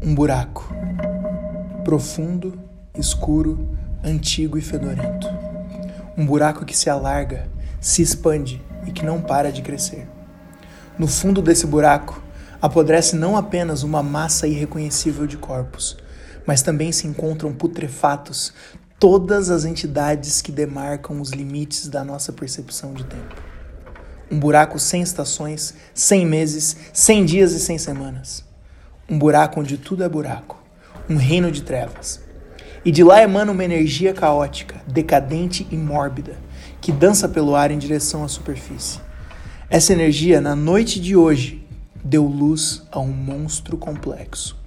Um buraco. Profundo, escuro, antigo e fedorento. Um buraco que se alarga, se expande e que não para de crescer. No fundo desse buraco, apodrece não apenas uma massa irreconhecível de corpos, mas também se encontram putrefatos todas as entidades que demarcam os limites da nossa percepção de tempo. Um buraco sem estações, sem meses, sem dias e sem semanas. Um buraco onde tudo é buraco. Um reino de trevas. E de lá emana uma energia caótica, decadente e mórbida, que dança pelo ar em direção à superfície. Essa energia, na noite de hoje, deu luz a um monstro complexo.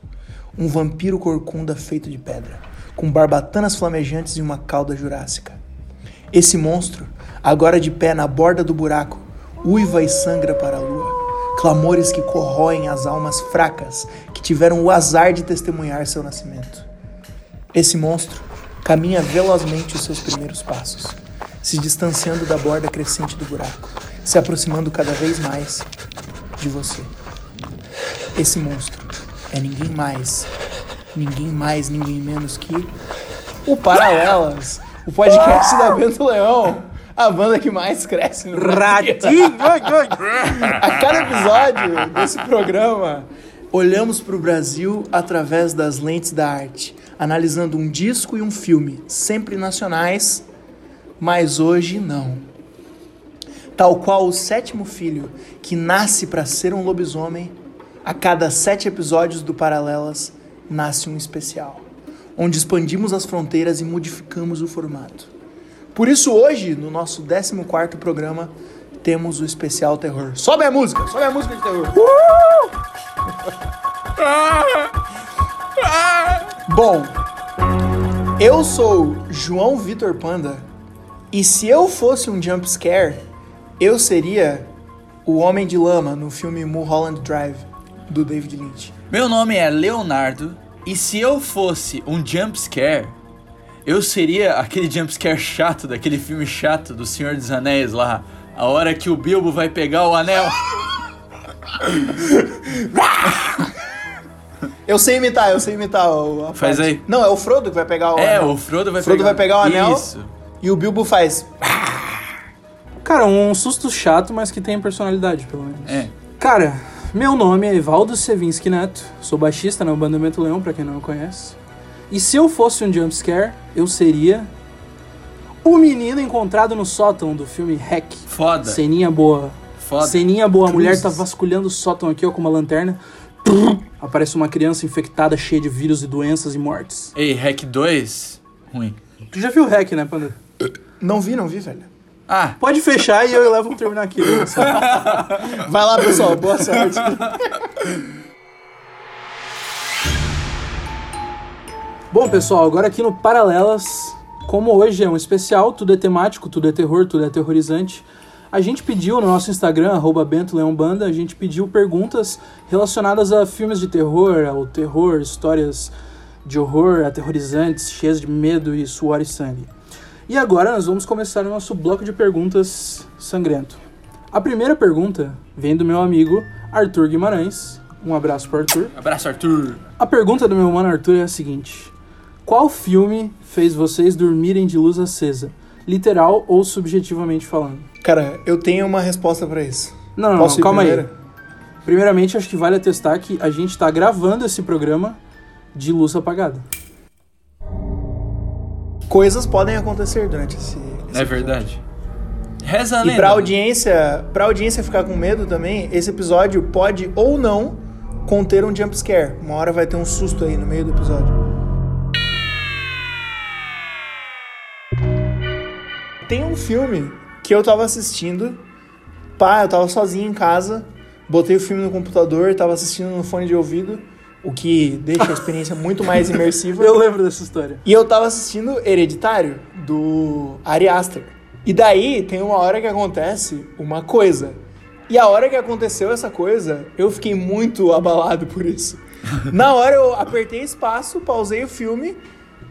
Um vampiro corcunda feito de pedra, com barbatanas flamejantes e uma cauda jurássica. Esse monstro, agora de pé na borda do buraco, uiva e sangra para a lua, clamores que corroem as almas fracas que tiveram o azar de testemunhar seu nascimento. Esse monstro caminha velozmente os seus primeiros passos, se distanciando da borda crescente do buraco, se aproximando cada vez mais de você. Esse monstro é ninguém mais, ninguém mais, ninguém menos que o Paralelas, o podcast da Bento Leão, a banda que mais cresce no Ratinho! A cada episódio desse programa, olhamos para o Brasil através das lentes da arte, analisando um disco e um filme, sempre nacionais, mas hoje não. Tal qual o sétimo filho que nasce para ser um lobisomem, a cada sete episódios do Paralelas nasce um especial, onde expandimos as fronteiras e modificamos o formato. Por isso hoje, no nosso 14º programa, temos o especial terror. Sobe a música, sobe a música de terror. Bom, eu sou João Vitor Panda e se eu fosse um jump scare, eu seria o Homem de Lama no filme Mulholland Drive do David Lynch. Meu nome é Leonardo e se eu fosse um jump scare, eu seria aquele jump scare chato daquele filme chato do Senhor dos Anéis lá, a hora que o Bilbo vai pegar o anel. Eu sei imitar, eu sei imitar o a Faz parte. aí. Não, é o Frodo que vai pegar o É, anel. o Frodo vai Frodo pegar vai pegar o anel. Isso. E o Bilbo faz. Cara, um susto chato, mas que tem personalidade, pelo menos. É. Cara, meu nome é Evaldo Sevinski Neto, sou baixista na banda Mento Leão, pra quem não me conhece. E se eu fosse um jumpscare, eu seria o menino encontrado no sótão do filme Hack. Foda. Ceninha boa. Foda. Ceninha boa, a mulher tá vasculhando o sótão aqui, ó, com uma lanterna. Aparece uma criança infectada, cheia de vírus e doenças e mortes. Ei, Hack 2? Ruim. Tu já viu Hack, né, Panda? Não vi, não vi, velho. Ah, Pode fechar e eu e o Léo vamos terminar aqui. Vai lá, pessoal. Boa sorte. Bom, pessoal, agora aqui no Paralelas, como hoje é um especial, tudo é temático, tudo é terror, tudo é aterrorizante, a gente pediu no nosso Instagram, arroba Bento Leão Banda, a gente pediu perguntas relacionadas a filmes de terror, ao terror, histórias de horror aterrorizantes, cheias de medo e suor e sangue. E agora nós vamos começar o nosso bloco de perguntas sangrento. A primeira pergunta vem do meu amigo Arthur Guimarães. Um abraço para Arthur. abraço, Arthur. A pergunta do meu mano Arthur é a seguinte: Qual filme fez vocês dormirem de luz acesa? Literal ou subjetivamente falando? Cara, eu tenho uma resposta pra isso. Não, não, não calma primeiro? aí. Primeiramente, acho que vale atestar que a gente tá gravando esse programa de luz apagada. Coisas podem acontecer durante esse. esse É episódio. verdade. Reza a E pra audiência, pra audiência ficar com medo também, esse episódio pode ou não conter um jump scare. Uma hora vai ter um susto aí no meio do episódio. Tem um filme que eu tava assistindo. Pá, eu tava sozinho em casa, botei o filme no computador, tava assistindo no fone de ouvido, o que deixa a experiência muito mais imersiva. Eu lembro dessa história. E eu tava assistindo Hereditário, do Ari Aster. E daí tem uma hora que acontece uma coisa. E a hora que aconteceu essa coisa, eu fiquei muito abalado por isso. Na hora eu apertei espaço, pausei o filme,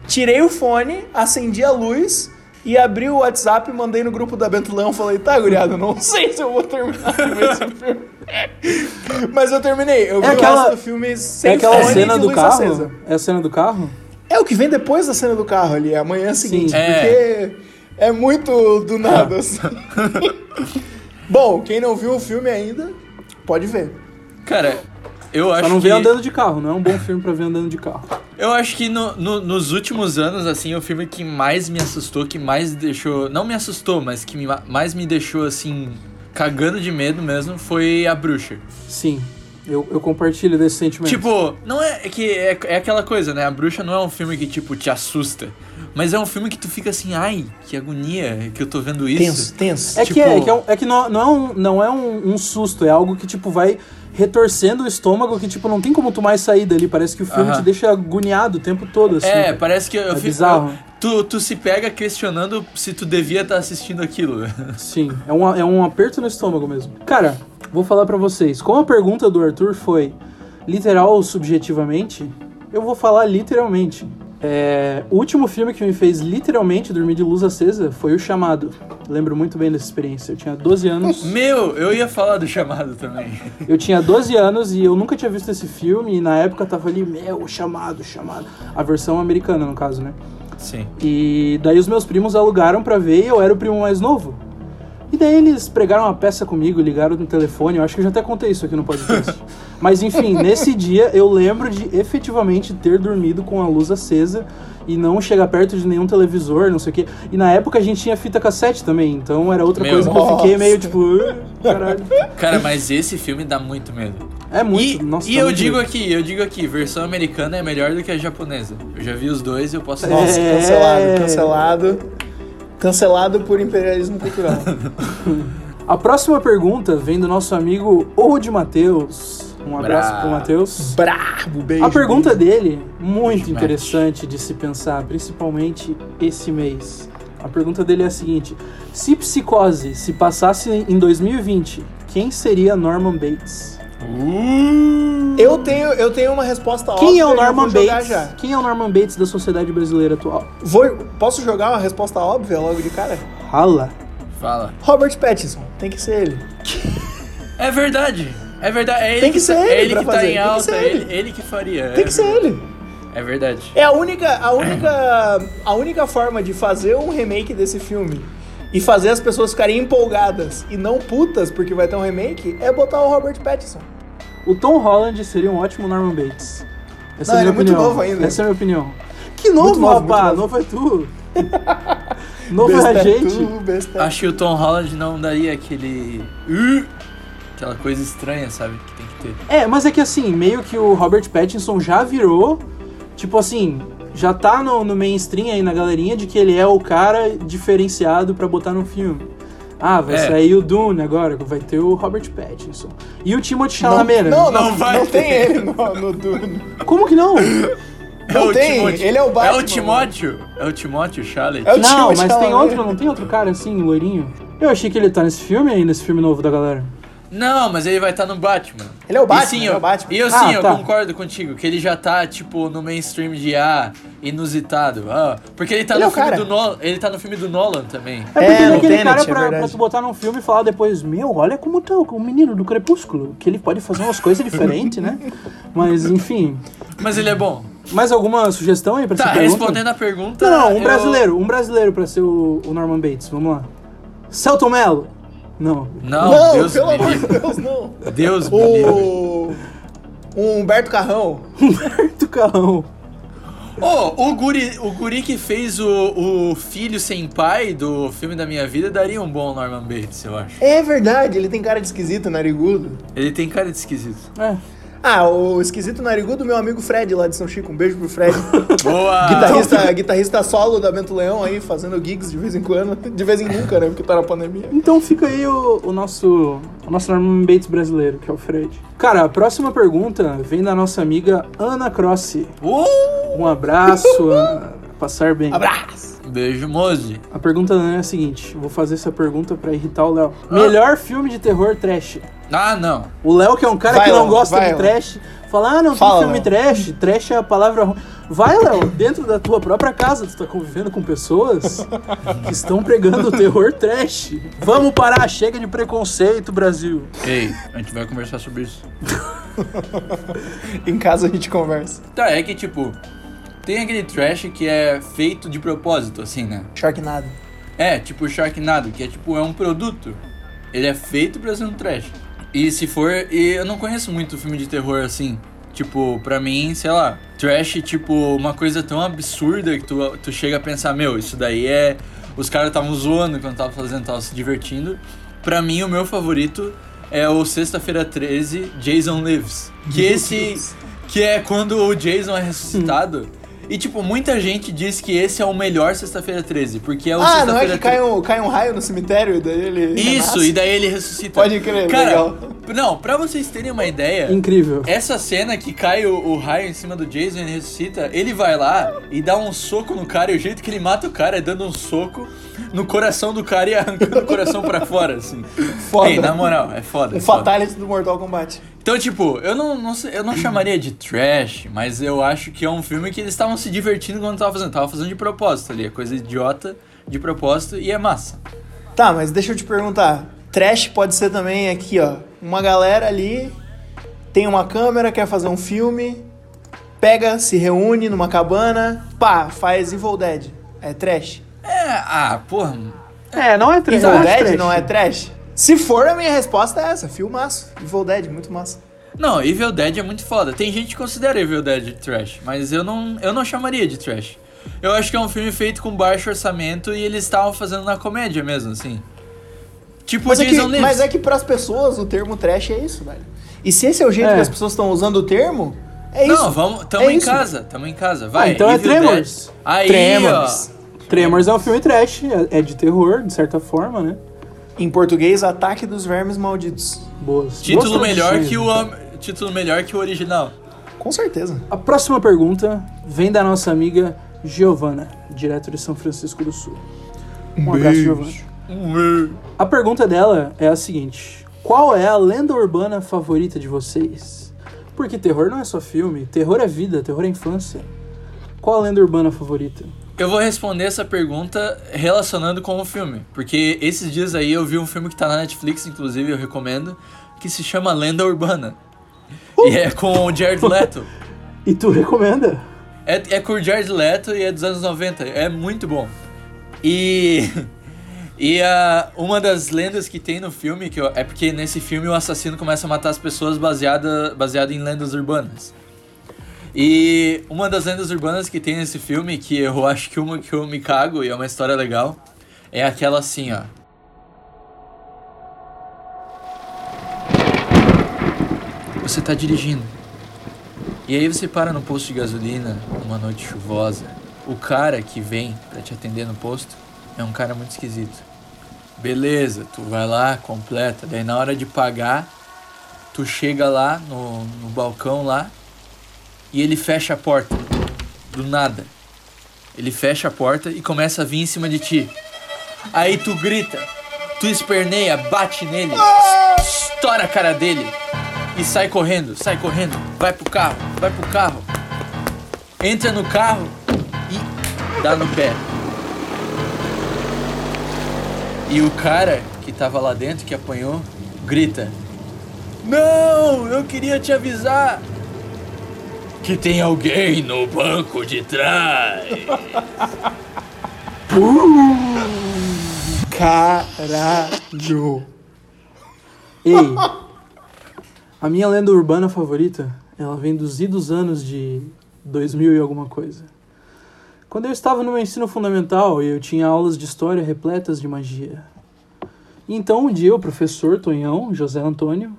tirei o fone, acendi a luz E abri o WhatsApp, mandei no grupo da Bento Leão, falei, tá, guriado, não sei se eu vou terminar de ver esse filme. Mas eu terminei, eu vi É aquela- o resto do filme sem É aquela fone cena de do luz carro? acesa. É a cena do carro? É o que vem depois da cena do carro ali, é amanhã seguinte, Sim. É. porque é muito do nada, assim. Bom, quem não viu o filme ainda, pode ver. Cara, eu acho Só não que... vê andando de carro, não é um bom filme pra ver andando de carro. Eu acho que no- no- nos últimos anos, assim, o filme que mais me assustou, que mais deixou. Não me assustou, mas que me- mais me deixou, assim, cagando de medo mesmo, foi A Bruxa. Sim, eu, eu compartilho desse sentimento. Tipo, não é é que é, é aquela coisa, né? A Bruxa não é um filme que, tipo, te assusta. Mas é um filme que tu fica assim, ai, que agonia que eu tô vendo isso. Tenso, tenso. É que, tipo- é, é que, é, um- é que não, não é, um, não é um, um susto, é algo que, tipo, vai retorcendo o estômago que, tipo, não tem como tu mais sair dali. Parece que o filme Aham. te deixa agoniado o tempo todo, assim. É, parece que eu É bizarro. eu- tu, tu se pega questionando se tu devia estar assistindo aquilo. Sim, é um, é um aperto no estômago mesmo. Cara, vou falar pra vocês. Como a pergunta do Arthur foi literal ou subjetivamente, eu vou falar literalmente. É, o último filme que me fez literalmente dormir de luz acesa foi O Chamado. Lembro muito bem dessa experiência. Eu tinha 12 anos. Meu, eu ia falar do chamado também. Eu tinha 12 anos e eu nunca tinha visto esse filme. E na época tava ali, meu, o chamado, chamado. A versão americana, no caso, né? Sim. E daí os meus primos alugaram pra ver e eu era o primo mais novo. E daí eles pregaram uma peça comigo, ligaram no telefone, eu acho que eu já até contei isso aqui no podcast. Mas enfim, nesse dia eu lembro de efetivamente ter dormido com a luz acesa e não chegar perto de nenhum televisor, não sei o quê. E na época a gente tinha fita cassete também, então era outra Meu, coisa que eu fiquei nossa. meio tipo, "Ah, caralho. Cara, mas esse filme dá muito medo. É muito, e nossa. e tá eu muito digo medo. aqui, eu digo aqui, versão americana é melhor do que a japonesa. Eu já vi os dois e eu posso Nossa, É. cancelado, cancelado. Cancelado por imperialismo cultural. A próxima pergunta vem do nosso amigo Old Matheus. Um abraço Bra- pro Matheus. Brabo, beijo. A pergunta beijo. dele, muito Beijo, interessante de se pensar, principalmente esse mês. A pergunta dele é a seguinte: se Psicose se passasse em 2020, quem seria Norman Bates? Uh, Eu tenho, eu tenho uma resposta Quem é o óbvia e eu Norman vou jogar Bates? já. Quem é o Norman Bates da sociedade brasileira atual? Vou, posso jogar uma resposta óbvia logo de cara? Rala. fala. Robert Pattinson, tem que ser ele. É verdade. É verdade. É ele Tem que ser tá- ele é ele que tá fazer, em tem que alta, ser é ele, ele. ele que faria. Tem é que ser verdade. ele. É verdade. É a única, a única, a única forma de fazer um remake desse filme e fazer as pessoas ficarem empolgadas e não putas porque vai ter um remake é botar o Robert Pattinson. O Tom Holland seria um ótimo Norman Bates. Essa Não, é a minha ele é muito opinião. novo ainda. Essa é a minha opinião. Que novo, Muito novo, rapaz! muito Novo é tu! novo é a Besta gente! tu, besta Acho que o Tom Holland não daria aquele. "Uh", aquela coisa estranha, sabe? Que tem que ter. É, mas é que assim, meio que o Robert Pattinson já virou, tipo assim, já tá no, no mainstream aí na galerinha de que ele é o cara diferenciado pra botar no filme. Ah, vai É. sair o Dune agora, vai ter o Robert Pattinson. E o Timothée Não, Chalamet, né? não, não, Não vai não tem ele no, no Dune. Como que não? Não o tem, Timóteo. ele é o Batman, É o Timóteo. É o Timóteo Charlie. É o não, mas tem Chalamet. outro, não tem outro cara assim, loirinho? Eu achei que ele tá nesse filme aí, nesse filme novo da galera. Não, mas ele vai estar no Batman. Ele é o Batman, E sim, ele eu, é o Batman. E eu Ah, sim, eu tá. concordo contigo, que ele já tá, tipo, no mainstream de ah, inusitado. Ah, porque ele tá Ele é no o filme cara. do Nolan. Ele tá no filme do Nolan também. É porque É, ele é aquele Tenet, cara é pra, verdade. pra tu botar num filme e falar depois, meu, olha como tá o menino do Crepúsculo, que ele pode fazer umas coisas diferentes, né? Mas, enfim. Mas ele é bom. Mais alguma sugestão aí pra Tá, essa pergunta? respondendo a pergunta. Não, não, um eu- brasileiro, um brasileiro pra ser o, o Norman Bates, vamos lá. Celton Mello. Não. Não, Não, Deus pelo amor de. Deus, não. Deus me livre. O, o Humberto Carrão. Humberto Carrão. Oh, o guri, o guri que fez o, o filho sem pai do filme da minha vida daria um bom Norman Bates, eu acho. É verdade, ele tem cara de esquisito, narigudo. Ele tem cara de esquisito. É. Ah, o esquisito narigudo, meu amigo Fred lá de São Chico. Um beijo pro Fred. Boa! guitarrista, guitarrista solo da Bento Leão aí, fazendo gigs de vez em quando. De vez em nunca, né? Porque tá na pandemia. Então fica aí o, o nosso o nosso Norman Bates brasileiro, que é o Fred. Cara, a próxima pergunta vem da nossa amiga Ana Crossi. Uh! Um abraço, Ana. Passar bem. Abraço! Beijo, Mozi. A pergunta da Ana é a seguinte: vou fazer essa pergunta pra irritar o Léo. Ah. Melhor filme de terror trash. Ah, não. O Léo, que é um cara Vai, que não gosta vai, de trash, fala: ah, não Fala, tem filme Léo. trash. Trash é a palavra ruim. Vai, Léo, dentro da tua própria casa, tu tá convivendo com pessoas que estão pregando o terror trash. Vamos parar, chega de preconceito, Brasil. Ei, a gente vai conversar sobre isso. Em casa a gente conversa. Tá, é que tipo, tem aquele trash que é feito de propósito, assim, né? Sharknado. É, tipo Sharknado, que é tipo, é um produto. Ele é feito pra ser um trash. E se for. E eu não conheço muito filme de terror assim. Tipo, pra mim, sei lá, trash, tipo, uma coisa tão absurda que tu, tu chega a pensar, meu, isso daí é. Os caras estavam zoando quando tava fazendo, tava se divertindo. Pra mim, o meu favorito é o Sexta-feira 13, Jason Lives. Que esse. Que é quando o Jason é ressuscitado. E, tipo, muita gente diz que esse é o melhor Sexta-feira 13, porque é o Ah, não é que cai um, cai um raio no cemitério e daí ele. isso, renasce? e daí ele ressuscita. Pode crer, Cara, legal. não, pra vocês terem uma ideia, Incrível. essa cena que cai o, o raio em cima do Jason e ele ressuscita, ele vai lá e dá um soco no cara, e o jeito que ele mata o cara é dando um soco no coração do cara e arrancando o coração pra fora, assim. Foda. Ei, na moral, é foda. É foda. fatality do Mortal Kombat. Então, tipo, eu não, não, sei- eu não chamaria de trash, mas eu acho que é um filme que eles estavam se divertindo quando estavam fazendo. Tava fazendo de propósito ali, é coisa idiota de propósito e é massa. Tá, mas deixa eu te perguntar. Trash pode ser também aqui, ó. Uma galera ali tem uma câmera, quer fazer um filme, pega, se reúne numa cabana, pá, faz Evil Dead. É trash. É, ah, porra. É, não é trash. Evil acho Dead trash. não é trash? Se for, a minha resposta é essa. Filmaço. Evil Dead, muito massa. Não, Evil Dead é muito foda. Tem gente que considera Evil Dead de trash, mas eu não, eu não chamaria de trash. Eu acho que é um filme feito com baixo orçamento e eles estavam fazendo na comédia mesmo, assim. Tipo Mas é, que, Jason Lives. mas é que pras pessoas o termo trash é isso, velho. E se esse é o jeito É. que as pessoas estão usando o termo, é isso. Não, vamos, tamo É em isso. casa, tamo em casa. Vai, então é Evil Tremors. Dead. Aí, Tremors. Tremors é um filme trash, é é de terror, de certa forma, né? Em português, Ataque dos Vermes Malditos. Boas. Título boas melhor que o então. título melhor que o original. Com certeza. A próxima pergunta vem da nossa amiga Giovana, direto de São Francisco do Sul. Um abraço, Giovana. A pergunta dela é a seguinte: Qual é a lenda urbana favorita de vocês? Porque terror não é só filme, terror é vida, terror é infância. Qual a lenda urbana favorita? Eu vou responder essa pergunta relacionando com o filme, porque esses dias aí eu vi um filme que tá na Netflix, inclusive eu recomendo, que se chama Lenda Urbana. E é com o Jared Leto. E tu recomenda? É, é com o Jared Leto e é dos anos 90. É muito bom. E. E a, uma das lendas que tem no filme, que eu- é porque nesse filme o assassino começa a matar as pessoas baseada, baseado em lendas urbanas. E uma das lendas urbanas que tem nesse filme, que eu acho que uma que eu me cago e é uma história legal, é aquela assim, ó. Você tá dirigindo. E aí você para no posto de gasolina numa noite chuvosa. O cara que vem pra te atender no posto é um cara muito esquisito. Beleza, tu vai lá, completa. Daí na hora de pagar, tu chega lá no, no balcão lá e ele fecha a porta. Do nada. Ele fecha a porta e começa a vir em cima de ti. Aí tu grita, tu esperneia, bate nele, estoura a cara dele e sai correndo, sai correndo, vai pro carro, vai pro carro. Entra no carro e dá no pé. E o cara que tava lá dentro, que apanhou, grita: Não, eu queria te avisar que tem alguém no banco de trás. Caralho. Ei, a minha lenda urbana favorita, ela vem dos idos anos de 2000 e alguma coisa. Quando eu estava no meu ensino fundamental e eu tinha aulas de história repletas de magia. Então um dia o professor Tonhão, José Antônio,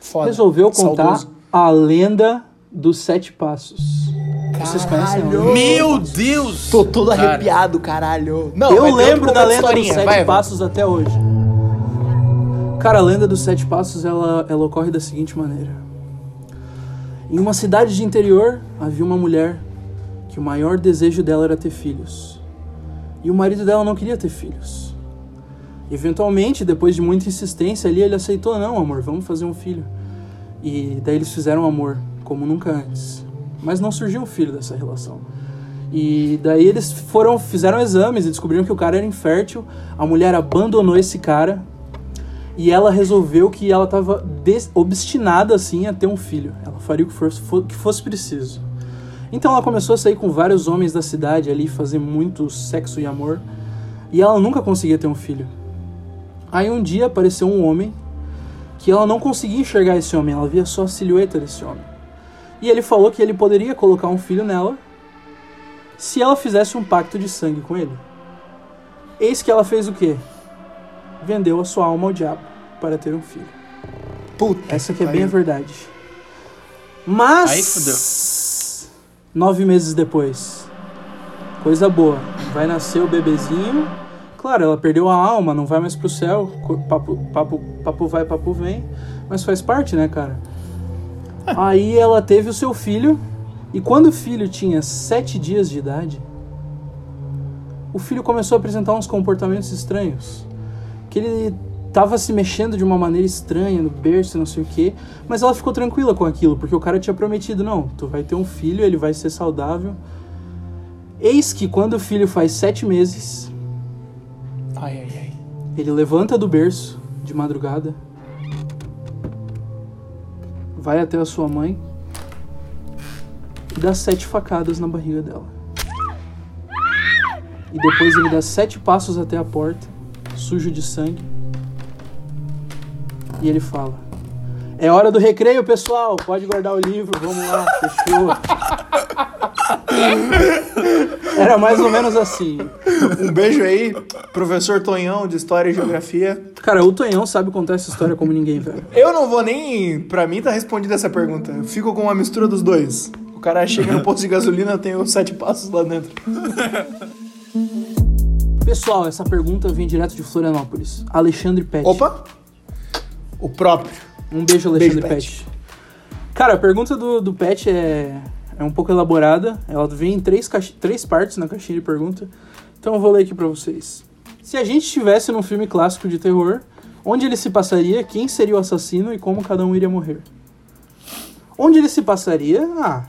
Foda. resolveu contar Saudoso. a lenda dos sete passos. Vocês conhecem Caralho. Meu Deus! Tô todo Cara, arrepiado, caralho. Não, eu vai lembro da lenda dos sete vai, vai. passos até hoje. Cara, a lenda dos sete passos ela, ela ocorre da seguinte maneira: em uma cidade de interior havia uma mulher que o maior desejo dela era ter filhos. E o marido dela não queria ter filhos. Eventualmente, depois de muita insistência ali, ele aceitou: não, amor, vamos fazer um filho. E daí eles fizeram amor, como nunca antes. mas não surgiu um filho dessa relação. E daí eles foram, fizeram exames e descobriram que o cara era infértil. A mulher abandonou esse cara e ela resolveu que ela estava obstinada assim a ter um filho. Ela faria o que fosse, que fosse preciso. Então ela começou a sair com vários homens da cidade ali, fazer muito sexo e amor. E ela nunca conseguia ter um filho. Aí um dia apareceu um homem que ela não conseguia enxergar esse homem, ela via só a silhueta desse homem. E ele falou que ele poderia colocar um filho nela se ela fizesse um pacto de sangue com ele. Eis que ela fez o quê? Vendeu a sua alma ao diabo para ter um filho. Puta. Essa que é bem a verdade. Mas. Aí fudeu. Nove meses depois. Coisa boa. Vai nascer o bebezinho Claro, ela perdeu a alma, não vai mais pro céu, papo, papo, papo vai, papo vem, mas faz parte, né, cara? Aí ela teve o seu filho, e quando o filho tinha sete dias de idade, o filho começou a apresentar uns comportamentos estranhos. Que ele tava se mexendo de uma maneira estranha no berço, não sei o quê, mas ela ficou tranquila com aquilo, porque o cara tinha prometido: não, tu vai ter um filho, ele vai ser saudável. Eis que quando o filho faz sete meses, Ai, ai, ai. Ele levanta do berço de madrugada, vai até a sua mãe e dá sete facadas na barriga dela. E depois ele dá sete passos até a porta, sujo de sangue. E ele fala: É hora do recreio, pessoal. Pode guardar o livro, vamos lá, fechou. Era mais ou menos assim. Um beijo aí, professor Tonhão de História e Geografia. Cara, o Tonhão sabe contar essa história como ninguém, velho. Eu não vou nem. Pra mim tá respondida essa pergunta. Eu fico com uma mistura dos dois. O cara chega no posto de gasolina, tem os sete passos lá dentro. Pessoal, essa pergunta vem direto de Florianópolis. Alexandre Pet. Opa! O próprio. Um beijo, Alexandre Beijo, Pet. Cara, a pergunta do, do Pet é, é um pouco elaborada. Ela vem em três, caixa- três partes na caixinha de pergunta. Então eu vou ler aqui pra vocês. Se a gente estivesse num filme clássico de terror, onde ele se passaria, quem seria o assassino e como cada um iria morrer? Onde ele se passaria? Ah,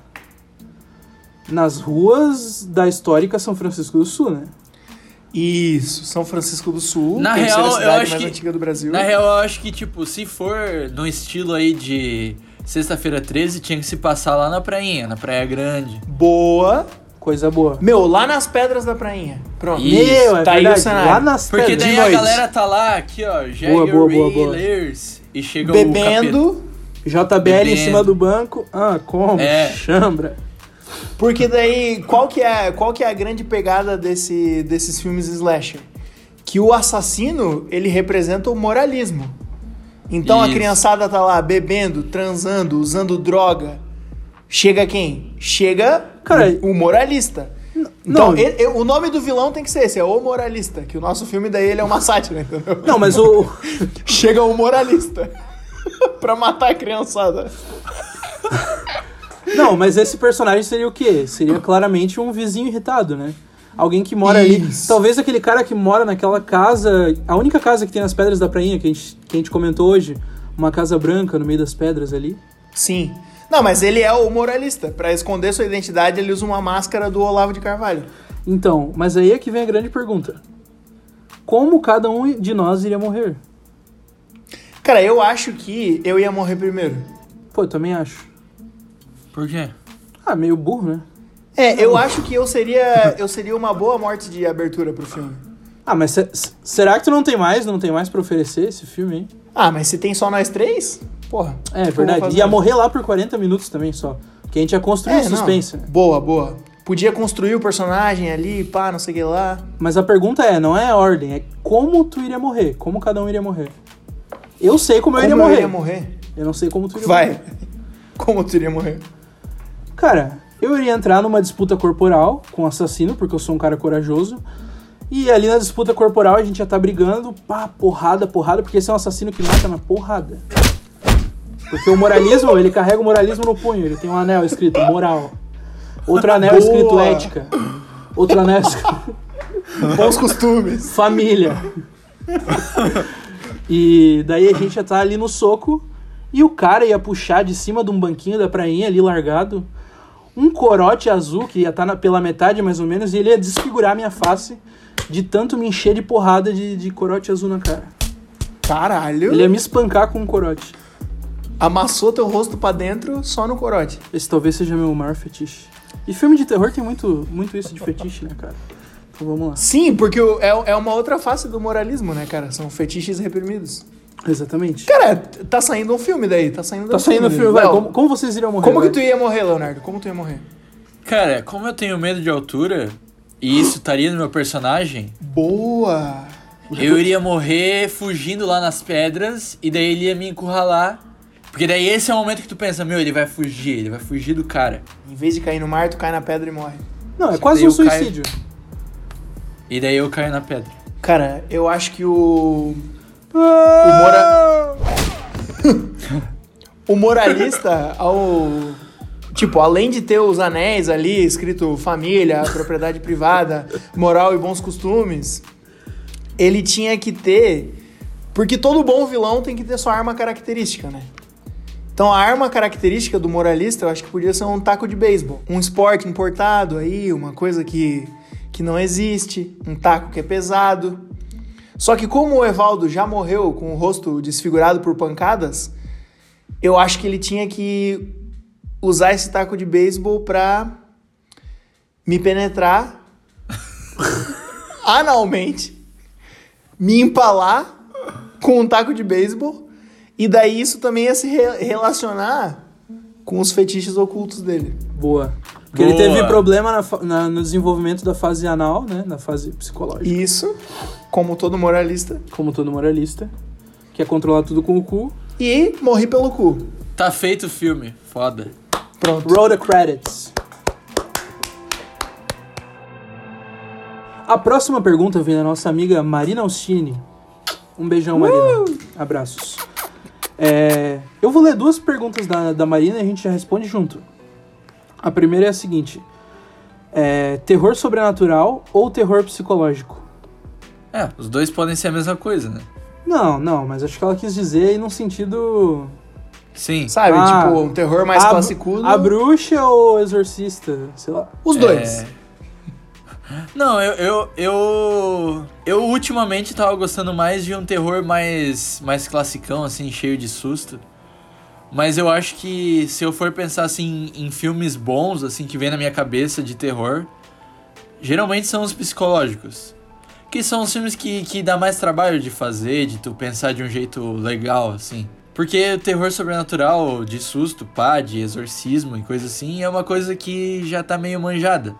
nas ruas da histórica São Francisco do Sul, né? Isso, São Francisco do Sul. Na real, eu cidade acho mais que- antiga do Brasil. Na real, eu acho que, tipo, se for no estilo aí de sexta-feira 13, tinha que se passar lá na prainha, na Praia Grande. Boa. Coisa boa. Meu, lá nas pedras da prainha. Pronto. Isso, Meu, é tá aí o cenário. Lá nas Porque pedras. daí de a noite. galera tá lá, aqui, ó, Boa, boa, boa, boa. E chega o Bebendo. JBL em Bebendo. cima do banco. Ah, como? É. Chambra. Porque daí, qual que é, qual que é a grande pegada desse, desses filmes slasher? Que o assassino, ele representa o moralismo. Então a Isso. criançada tá lá bebendo, transando, usando droga. Chega quem? Chega Cara, o moralista. Então, não. ele- o nome do vilão tem que ser esse, é o moralista, que o nosso filme daí ele é uma sátira, entendeu? Não, mas o. Chega o moralista pra matar a criançada. Não, mas esse personagem seria o quê? Seria claramente um vizinho irritado, né? Alguém que mora ali. Isso. Talvez aquele cara que mora naquela casa. A única casa que tem nas pedras da prainha, que a gente, que a gente comentou hoje. Uma casa branca no meio das pedras ali. Sim. Não, mas ele é o moralista. Pra esconder sua identidade, ele usa uma máscara do Olavo de Carvalho. Então, mas aí é que vem a grande pergunta: Como cada um de nós iria morrer? Cara, eu acho que eu ia morrer primeiro. Pô, eu também acho. Por quê? Ah, meio burro, né? É, eu acho que eu seria, eu seria uma boa morte de abertura pro filme. Ah, mas se- se- será que tu não tem mais? Não tem mais pra oferecer esse filme aí? Ah, mas se tem só nós três, porra. É o que eu vou verdade. Ia morrer lá por 40 minutos também só. Que a gente ia construir É, suspense, né? Boa, boa. Podia construir o personagem ali, pá, não sei o que lá. Mas a pergunta é, não é a ordem, é como tu iria morrer? Como cada um iria morrer? Eu sei como, eu Como iria eu morrer. iria morrer? Eu não sei como tu iria morrer. Vai. Como tu iria morrer? Cara, eu iria entrar numa disputa corporal com o assassino, porque eu sou um cara corajoso. E ali na disputa corporal a gente já tá brigando, pá, porrada, porrada, porque esse é um assassino que mata na porrada. Porque o moralismo, ele carrega o moralismo no punho, ele tem um anel escrito moral. Outro anel Boa. escrito ética. Outro anel escrito Bons costumes. família. E daí a gente já tá ali no soco e o cara ia puxar de cima de um banquinho da prainha ali largado um corote azul, que ia estar na- pela metade mais ou menos, e ele ia desfigurar minha face de tanto me encher de porrada de, de corote azul na cara. Caralho. Ele ia me espancar com um corote. Amassou teu rosto pra dentro só no corote. Esse talvez seja meu maior fetiche. E filme de terror tem muito, muito isso de fetiche, né, cara? Então vamos lá. Sim, porque é, é uma outra face do moralismo, né, cara? São fetiches reprimidos. Exatamente. Cara, tá saindo um filme daí, tá saindo Tá um saindo o filme, vai. Como, como vocês iriam morrer? Como que tu ia morrer, Leonardo? Como tu ia morrer? Cara, como eu tenho medo de altura, e isso estaria no meu personagem, Boa! eu iria morrer fugindo lá nas pedras, e daí ele ia me encurralar. Porque daí esse é o momento que tu pensa, meu, ele vai fugir, ele vai fugir do cara. Em vez de cair no mar, tu cai na pedra e morre. Não, é Só quase um eu caio- suicídio. E daí eu caio na pedra. Cara, eu acho que o. O, mora... o moralista, ao. Tipo, além de ter os anéis ali, escrito família, propriedade privada, moral e bons costumes, ele tinha que ter. Porque todo bom vilão tem que ter sua arma característica, né? Então a arma característica do moralista eu acho que podia ser um taco de beisebol. Um esporte importado aí, uma coisa que, que não existe, um taco que é pesado. Só que como o Evaldo já morreu com o rosto desfigurado por pancadas, eu acho que ele tinha que usar esse taco de beisebol pra me penetrar analmente, me empalar com um taco de beisebol e daí isso também ia se re- relacionar com os fetiches ocultos dele. Boa. Porque ele Boa. teve problema na na- no desenvolvimento da fase anal, né? Na fase psicológica. Isso, como todo moralista. Como todo moralista. Quer controlar tudo com o cu. E morri pelo cu. Tá feito o filme, foda. Pronto. Roll the credits. A próxima pergunta vem da nossa amiga Marina Alcine. Um beijão, Marina. Abraços. É, eu vou ler duas perguntas da, da Marina e a gente já responde junto. A primeira é a seguinte: é, terror sobrenatural ou terror psicológico? É, os dois podem ser a mesma coisa, né? Não, não, mas acho que ela quis dizer aí num sentido. Sim. Sabe, Ah, tipo, um terror mais a, classicudo. A bruxa ou o exorcista? Sei lá. Os dois. É. Não, eu, eu, eu. Eu ultimamente tava gostando mais de um terror mais, mais classicão, assim, cheio de susto. Mas eu acho que se eu for pensar assim em filmes bons, assim, que vem na minha cabeça de terror, geralmente são os psicológicos. Que são os filmes que, que dá mais trabalho de fazer, de tu pensar de um jeito legal, assim. Porque o terror sobrenatural, de susto, pá, de exorcismo e coisa assim, é uma coisa que já tá meio manjada.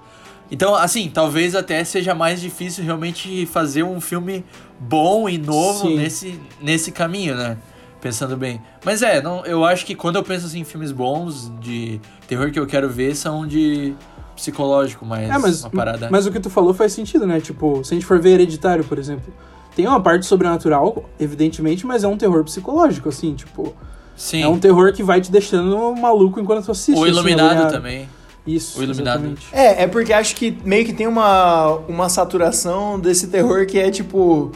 Então, assim, talvez até seja mais difícil realmente fazer um filme bom e novo Sim. nesse, nesse caminho, né? Pensando bem. Mas é, não, eu acho que quando eu penso assim, em filmes bons de terror que eu quero ver são de psicológico, mais É, mas, uma parada. mas o que tu falou faz sentido, né? Tipo, se a gente for ver Hereditário, por exemplo, tem uma parte sobrenatural, evidentemente, mas é um terror psicológico, assim, tipo, Sim. é um terror que vai te deixando maluco enquanto tu assiste. o assim, Iluminado agoniado. também. Isso, O Iluminado. exatamente. É, é porque acho que meio que tem uma, uma saturação desse terror que é tipo.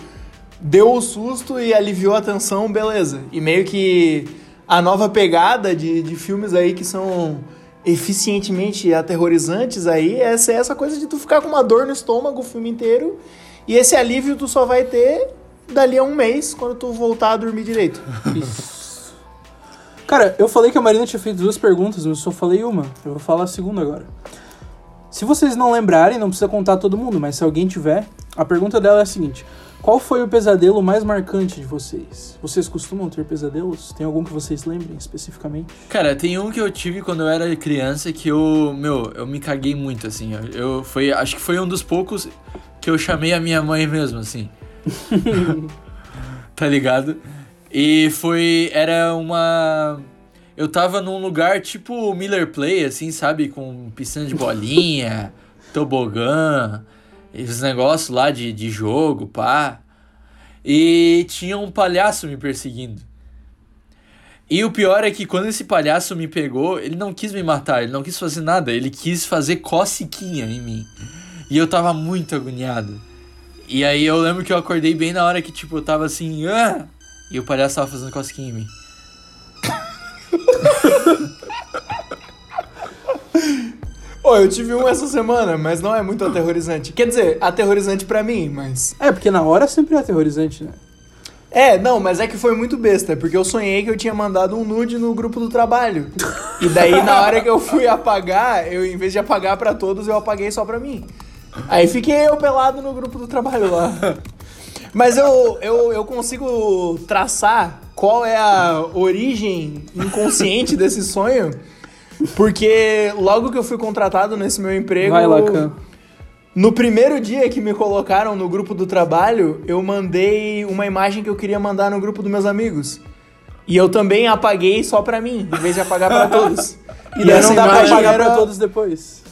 Deu o susto e aliviou a tensão, beleza. E meio que a nova pegada de, de filmes aí que são eficientemente aterrorizantes aí é essa, coisa de tu ficar com uma dor no estômago o filme inteiro. E esse alívio tu só vai ter dali a um mês, quando tu voltar a dormir direito. Isso. Cara, eu falei que a Marina tinha feito duas perguntas, mas eu só falei uma. Eu vou falar a segunda agora. Se vocês não lembrarem, não precisa contar todo mundo, mas se alguém tiver, a pergunta dela é a seguinte: Qual foi o pesadelo mais marcante de vocês? Vocês costumam ter pesadelos? Tem algum que vocês lembrem especificamente? Cara, tem um que eu tive quando eu era criança que eu, meu, eu me caguei muito, assim. Eu, eu foi, acho que foi um dos poucos que eu chamei a minha mãe mesmo, assim. tá ligado? E foi, era uma... Eu tava num lugar tipo Miller Play, assim, sabe? Com piscina de bolinha, tobogã, esses negócios lá de, de jogo, pá. E tinha um palhaço me perseguindo. E o pior é que quando esse palhaço me pegou, ele não quis me matar, ele não quis fazer nada, ele quis fazer cosiquinha em mim. E eu tava muito agoniado. E aí eu lembro que eu acordei bem na hora que, tipo, eu tava assim, ah! E o palhaço tava fazendo cosquinha em mim. Ô, eu tive um essa semana, mas não é muito aterrorizante. Quer dizer, aterrorizante pra mim, mas. É, porque na hora sempre é aterrorizante, né? É, não, mas é que foi muito besta, porque eu sonhei que eu tinha mandado um nude no grupo do trabalho. E daí, na hora que eu fui apagar, eu, em vez de apagar pra todos, eu apaguei só pra mim. Aí fiquei eu pelado no grupo do trabalho lá. Mas eu, eu, eu consigo traçar qual é a origem inconsciente desse sonho, porque logo que eu fui contratado nesse meu emprego. Vai, Lacan. No primeiro dia que me colocaram no grupo do trabalho, eu mandei uma imagem que eu queria mandar no grupo dos meus amigos. E eu também apaguei só pra mim, em vez de apagar pra todos. E daí essa não dá pra imagem pagar era- pra todos depois.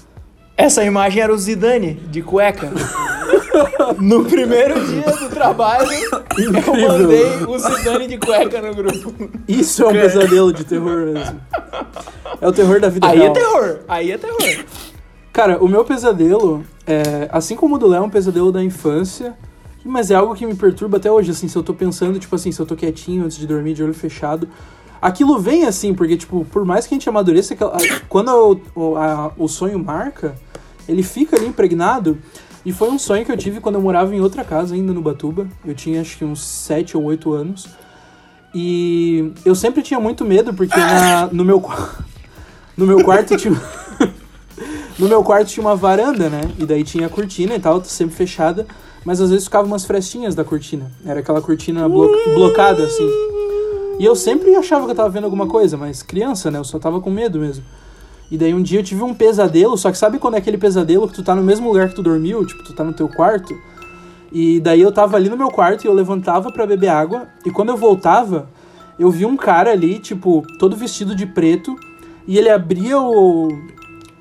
Essa imagem era o Zidane, de cueca. No primeiro dia do trabalho, eu mandei o Zidane de cueca no grupo. Isso é um pesadelo de terror mesmo. É o terror da vida Aí real. é terror, aí é terror. Cara, o meu pesadelo, é, assim como o do Léo, é um pesadelo da infância, mas é algo que me perturba até hoje, assim, se eu tô pensando, tipo assim, se eu tô quietinho antes de dormir, de olho fechado, aquilo vem assim, porque, tipo, por mais que a gente amadureça, quando o, o, a- o sonho marca, ele fica ali impregnado, e foi um sonho que eu tive quando eu morava em outra casa, ainda no Batuba, eu tinha acho que uns 7 ou 8 anos, e eu sempre tinha muito medo, porque na- no, meu, no meu quarto tinha... No meu quarto tinha uma varanda, né? E daí tinha a cortina e tal, sempre fechada. Mas às vezes ficavam umas frestinhas da cortina. Era aquela cortina blo- blocada, assim. E eu sempre achava que eu tava vendo alguma coisa, mas criança, né? Eu só tava com medo mesmo. E daí um dia eu tive um pesadelo, só que sabe quando é aquele pesadelo que tu tá no mesmo lugar que tu dormiu? Tipo, tu tá no teu quarto? E daí eu tava ali no meu quarto e eu levantava pra beber água. E quando eu voltava, eu vi um cara ali, tipo, todo vestido de preto. E ele abria o,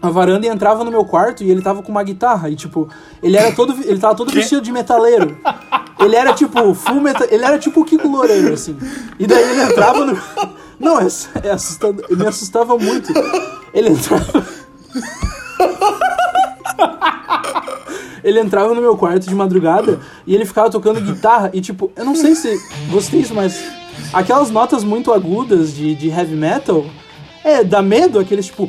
a varanda e entrava no meu quarto e ele tava com uma guitarra. E, tipo, ele era todo. Ele tava todo vestido de metaleiro. Ele era tipo full metal. Ele era tipo o Kiko Loureiro, assim. E daí ele entrava no. Não, é, é assustador. Ele me assustava muito. Ele entrava. Ele entrava no meu quarto de madrugada e ele ficava tocando guitarra. E, tipo, eu não sei se disso, mas aquelas notas muito agudas de, de heavy metal, é, dá medo, aqueles tipo.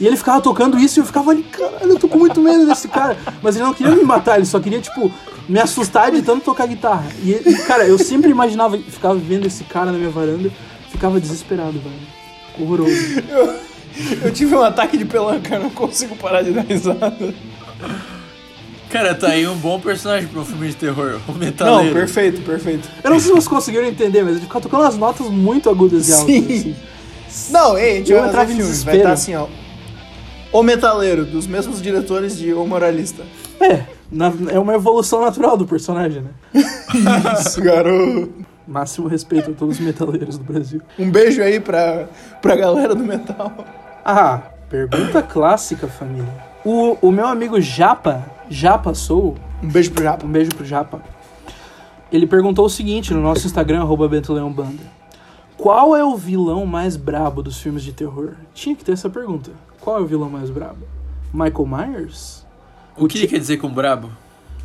E ele ficava tocando isso e eu ficava ali, caralho, eu tô com muito medo desse cara. Mas ele não queria me matar, ele só queria, tipo, me assustar de tanto tocar guitarra. E, e, cara, eu sempre imaginava, ficava vendo esse cara na minha varanda, ficava desesperado, velho. Horroroso. Eu tive um ataque de pelanca, não consigo parar de dar risada. Cara, tá aí um bom personagem pra um filme de terror. O Não, metaleiro. perfeito, perfeito. Eu não sei se vocês conseguiram entender, mas ele ficava tocando as notas muito agudas e altas, Sim. assim. Não, ei, a gente Eu vai fazer em filme. Vai estar assim, ó. O Metaleiro, dos mesmos diretores de O Moralista. É, na- é uma evolução natural do personagem, né? Isso, garoto. Máximo respeito a todos os metaleiros do Brasil. Um beijo aí pra, pra galera do metal. Ah, pergunta clássica, família. O, o meu amigo Japa, Japa Sou, Um beijo pro Japa. um beijo pro Japa. Ele perguntou o seguinte no nosso Instagram, arroba. Qual é o vilão mais brabo dos filmes de terror? Tinha que ter essa pergunta. Qual é o vilão mais brabo? Michael Myers? O que ele quer dizer com brabo?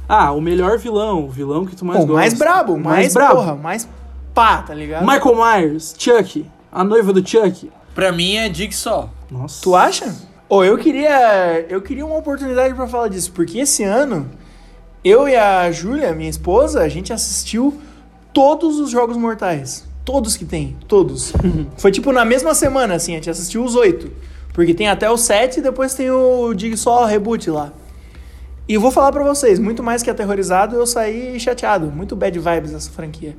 Ah, o melhor vilão, o vilão que tu mais Bom, gosta. mais brabo, mais, Mais brabo. porra, mais pá, tá ligado? Michael Myers, Chuck, a noiva do Chuck. Pra mim é Jigsaw. Nossa. Tu acha? Ô, eu queria. Eu queria uma oportunidade pra falar disso, porque esse ano, eu e a Júlia, minha esposa, a gente assistiu todos os Jogos Mortais. Todos que tem, todos. Foi tipo na mesma semana, assim, a gente assistiu os oito. Porque tem até o sete e depois tem o Jigsaw Reboot lá. E vou falar pra vocês, muito mais que aterrorizado, eu saí chateado. Muito bad vibes essa franquia.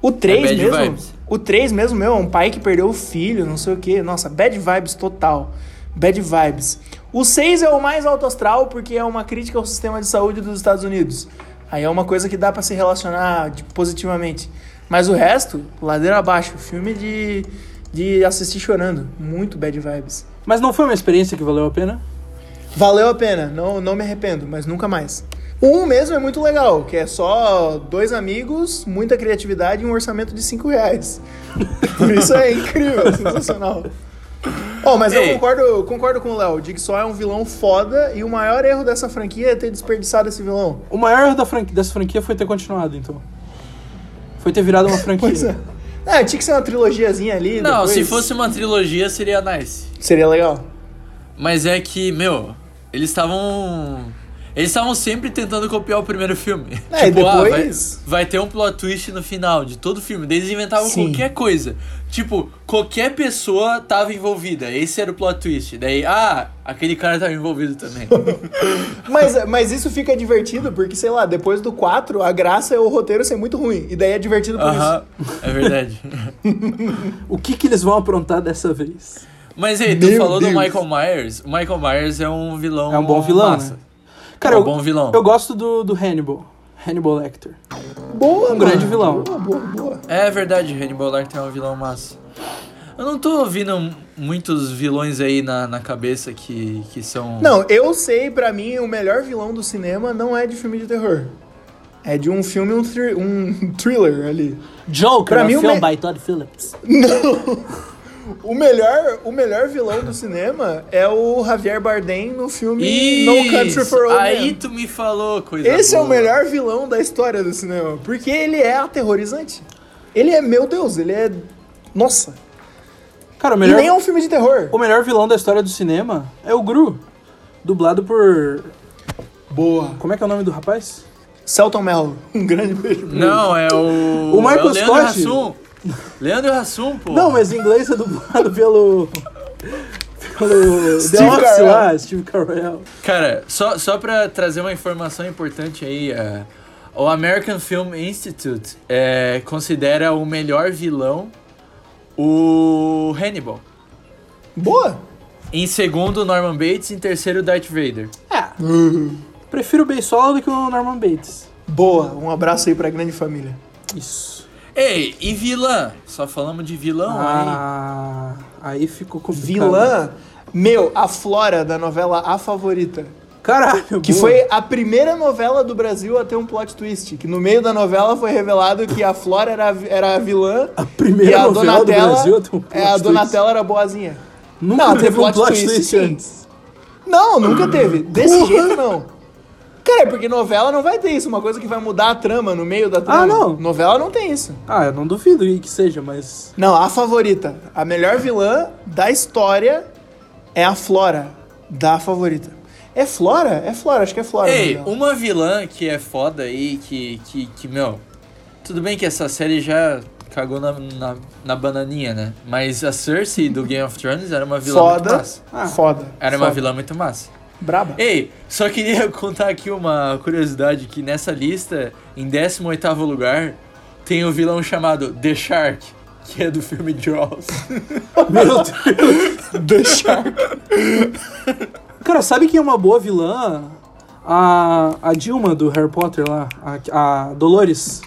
O 3 bad mesmo. vibes. O 3 mesmo, meu, um pai que perdeu o filho, não sei o que. Nossa, bad vibes total. Bad vibes. O 6 é o mais alto astral porque é uma crítica ao sistema de saúde dos Estados Unidos. Aí é uma coisa que dá pra se relacionar de- positivamente. Mas o resto, ladeira abaixo. Filme de, de assistir chorando. Muito bad vibes. Mas não foi uma experiência que valeu a pena? Valeu a pena, não, não me arrependo, mas nunca mais. 1 mesmo é muito legal, que é só dois amigos, muita criatividade e um orçamento de 5 reais. Por isso é incrível, sensacional. Oh, mas eu Ei. concordo, concordo com o Léo. O Jigsaw é um vilão foda e o maior erro dessa franquia é ter desperdiçado esse vilão. O maior erro da franquia, dessa franquia foi ter continuado, então. Foi ter virado uma franquia. Pois é. É, tinha que ser uma trilogiazinha ali. Não, depois. se fosse uma trilogia seria nice. Seria legal. Mas é que, meu, eles estavam. Eles estavam sempre tentando copiar o primeiro filme. É, e tipo, ah, vai, depois- vai ter um plot twist no final de todo filme. Daí Eles inventavam Sim. qualquer coisa. Tipo, qualquer pessoa tava envolvida. Esse era o plot twist. Daí, ah, aquele cara tava envolvido também. Mas, mas isso fica divertido porque, sei lá, depois do 4, a graça é o roteiro ser muito ruim. E daí é divertido por Aham, é verdade. O que, que eles vão aprontar dessa vez? Mas aí, tu Meu falou Deus. do Michael Myers. O Michael Myers é um vilão. É um bom vilão, massa. né? Cara, é um eu, bom vilão. eu gosto do, do Hannibal. Hannibal Lecter. Boa, Um grande vilão. Boa, boa, boa. É verdade, Hannibal Lecter é um vilão massa. Eu não tô ouvindo muitos vilões aí na, na cabeça que, que são. Não, eu sei, pra mim, o melhor vilão do cinema não é de filme de terror. É de um filme, um, thri- um thriller ali. Joker, Pra um mim, o filme me- by Todd Phillips. O melhor, o melhor vilão do cinema é o Javier Bardem no filme No Country Isso, for Old Aí tu me falou coisa Esse é o boa. melhor vilão da história do cinema, porque ele é aterrorizante. Ele é, meu Deus, ele é... Nossa. Cara, o E melhor, nem é um filme de terror. o melhor vilão da história do cinema é o Gru. Dublado por. Boa. Como é que é o nome do rapaz? Celton Mello, um grande beijo. Não, é o. O Michael é Scott. Leandro Hassum, pô. Não, mas em inglês é dublado pelo. pelo. Steve The Office lá, Steve Carell. Cara, só, só pra trazer uma informação importante aí, é, o American Film Institute é, considera o melhor vilão o Hannibal. Boa. Em segundo, Norman Bates. Em terceiro, Darth Vader. É. Prefiro o Beisola do que o Norman Bates. Boa. Um abraço aí pra grande família. Isso. Ei, e vilã? Só falamos de vilão aí. Ah, aí ficou complicado. Vilã, meu, a Flora da novela A Favorita. Caralho, Que boa. foi a primeira novela do Brasil a ter um plot twist. Que no meio da novela foi revelado que a Flora era, era a vilã a primeira e a novela do Donatella, Brasil a ter um plot é, a twist. Donatella era boazinha. Nunca Não, teve teve um plot twist, twist antes. Não, nunca teve. Desse jeito não. Cara, porque novela não vai ter isso, uma coisa que vai mudar a trama no meio da trama. Ah, não. Novela não tem isso. Ah, eu não duvido que seja, mas... Não, a favorita. A melhor vilã da história é a Flora da favorita. É Flora? É Flora, acho que é Flora. Ei, uma vilã que é foda aí, que, que, que, meu. Tudo bem que essa série já cagou na, na, na bananinha, né? Mas a Cersei do Game of Thrones era uma vilã muito Foda. massa. Ah, foda. Era uma foda. vilã muito massa. Braba. Ei, só queria contar aqui uma curiosidade que nessa lista, em 18º lugar, tem o vilão chamado The Shark, que é do filme Jaws. Meu Deus. The Shark. Cara, sabe quem é uma boa vilã? A, a Dilma do Harry Potter lá. A, a Dolores.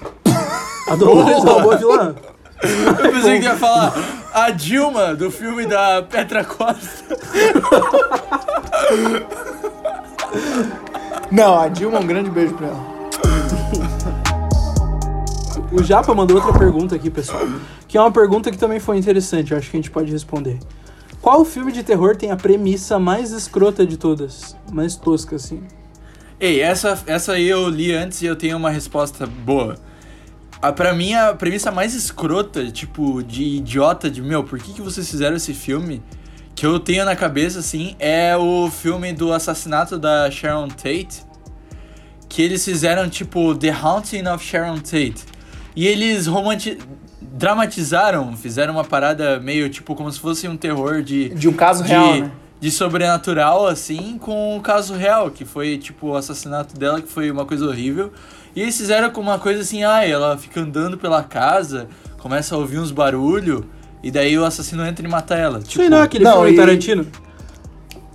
A Dolores é uma boa vilã. Eu pensei que ia falar a Dilma do filme da Petra Costa. Não, a Dilma, um grande beijo pra ela. O Japa mandou outra pergunta aqui, pessoal. Que é uma pergunta que também foi interessante, acho que a gente pode responder. Qual filme de terror tem a premissa mais escrota de todas? Mais tosca, assim. Ei, essa, essa aí eu li antes e eu tenho uma resposta boa. A, pra mim, a premissa mais escrota, tipo, de idiota, de meu, por que, que vocês fizeram esse filme? Que eu tenho na cabeça, assim, é o filme do assassinato da Sharon Tate. Que eles fizeram, tipo, The Haunting of Sharon Tate. E eles romanti dramatizaram, fizeram uma parada meio, tipo, como se fosse um terror de De um caso de, real, né? de sobrenatural, assim, com o caso real, que foi, tipo, o assassinato dela, que foi uma coisa horrível. E eles fizeram com uma coisa assim, ah, ela fica andando pela casa, começa a ouvir uns barulhos, e daí o assassino entra e mata ela. Tipo, não é aquele não, filme e- Tarantino?